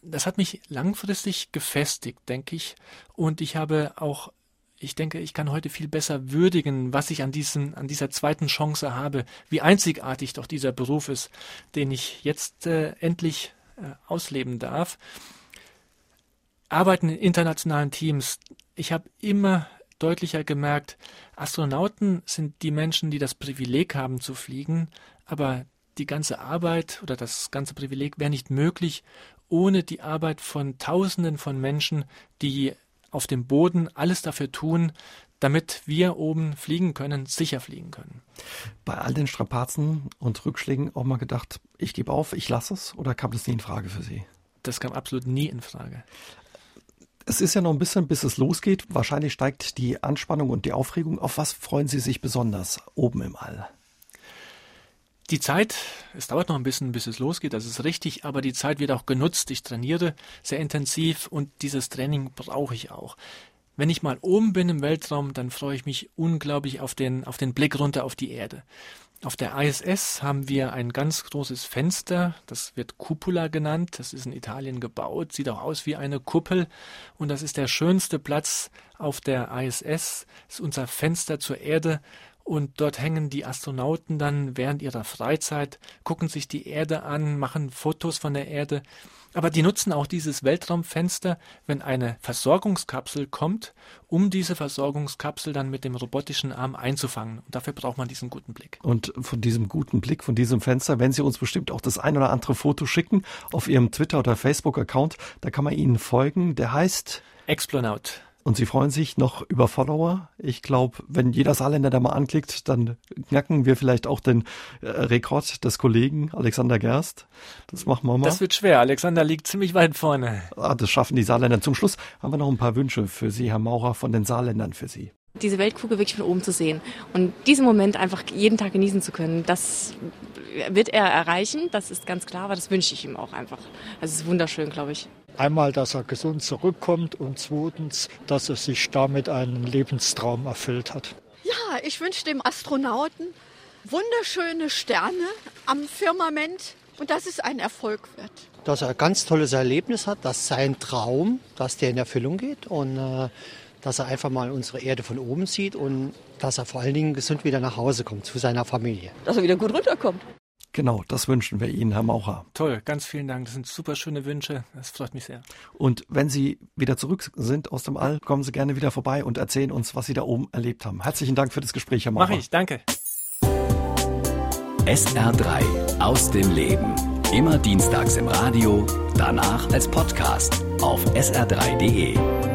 Das hat mich langfristig gefestigt, denke ich, und ich habe auch ich denke, ich kann heute viel besser würdigen, was ich an diesem, an dieser zweiten Chance habe, wie einzigartig doch dieser Beruf ist, den ich jetzt äh, endlich äh, ausleben darf. Arbeiten in internationalen Teams. Ich habe immer deutlicher gemerkt, Astronauten sind die Menschen, die das Privileg haben zu fliegen, aber die ganze Arbeit oder das ganze Privileg wäre nicht möglich ohne die Arbeit von Tausenden von Menschen, die auf dem Boden alles dafür tun, damit wir oben fliegen können, sicher fliegen können. Bei all den Strapazen und Rückschlägen auch mal gedacht, ich gebe auf, ich lasse es oder kam das nie in Frage für Sie? Das kam absolut nie in Frage. Es ist ja noch ein bisschen, bis es losgeht. Wahrscheinlich steigt die Anspannung und die Aufregung. Auf was freuen Sie sich besonders oben im All? Die Zeit, es dauert noch ein bisschen, bis es losgeht, das ist richtig, aber die Zeit wird auch genutzt. Ich trainiere sehr intensiv und dieses Training brauche ich auch. Wenn ich mal oben bin im Weltraum, dann freue ich mich unglaublich auf den, auf den Blick runter auf die Erde. Auf der ISS haben wir ein ganz großes Fenster, das wird Cupola genannt, das ist in Italien gebaut, sieht auch aus wie eine Kuppel und das ist der schönste Platz auf der ISS, das ist unser Fenster zur Erde und dort hängen die Astronauten dann während ihrer Freizeit, gucken sich die Erde an, machen Fotos von der Erde. Aber die nutzen auch dieses Weltraumfenster, wenn eine Versorgungskapsel kommt, um diese Versorgungskapsel dann mit dem robotischen Arm einzufangen. Und dafür braucht man diesen guten Blick. Und von diesem guten Blick, von diesem Fenster, wenn Sie uns bestimmt auch das ein oder andere Foto schicken auf Ihrem Twitter- oder Facebook-Account, da kann man Ihnen folgen. Der heißt Explonaut. Und Sie freuen sich noch über Follower. Ich glaube, wenn jeder Saarländer da mal anklickt, dann knacken wir vielleicht auch den äh, Rekord des Kollegen Alexander Gerst. Das machen wir mal. Das wird schwer. Alexander liegt ziemlich weit vorne. Ah, das schaffen die Saarländer. Zum Schluss haben wir noch ein paar Wünsche für Sie, Herr Maurer, von den Saarländern für Sie. diese Weltkugel wirklich von oben zu sehen und diesen Moment einfach jeden Tag genießen zu können, das wird er erreichen, das ist ganz klar, aber das wünsche ich ihm auch einfach. Also es ist wunderschön, glaube ich. Einmal, dass er gesund zurückkommt und zweitens, dass er sich damit einen Lebenstraum erfüllt hat. Ja, ich wünsche dem Astronauten wunderschöne Sterne am Firmament und dass es ein Erfolg wird. Dass er ein ganz tolles Erlebnis hat, dass sein Traum, dass der in Erfüllung geht und äh, dass er einfach mal unsere Erde von oben sieht und dass er vor allen Dingen gesund wieder nach Hause kommt zu seiner Familie. Dass er wieder gut runterkommt. Genau, das wünschen wir Ihnen, Herr Maucher. Toll, ganz vielen Dank. Das sind super schöne Wünsche. Das freut mich sehr. Und wenn Sie wieder zurück sind aus dem All, kommen Sie gerne wieder vorbei und erzählen uns, was Sie da oben erlebt haben. Herzlichen Dank für das Gespräch, Herr Maucher. Mach ich, danke. SR3 aus dem Leben. Immer dienstags im Radio, danach als Podcast auf sr3.de.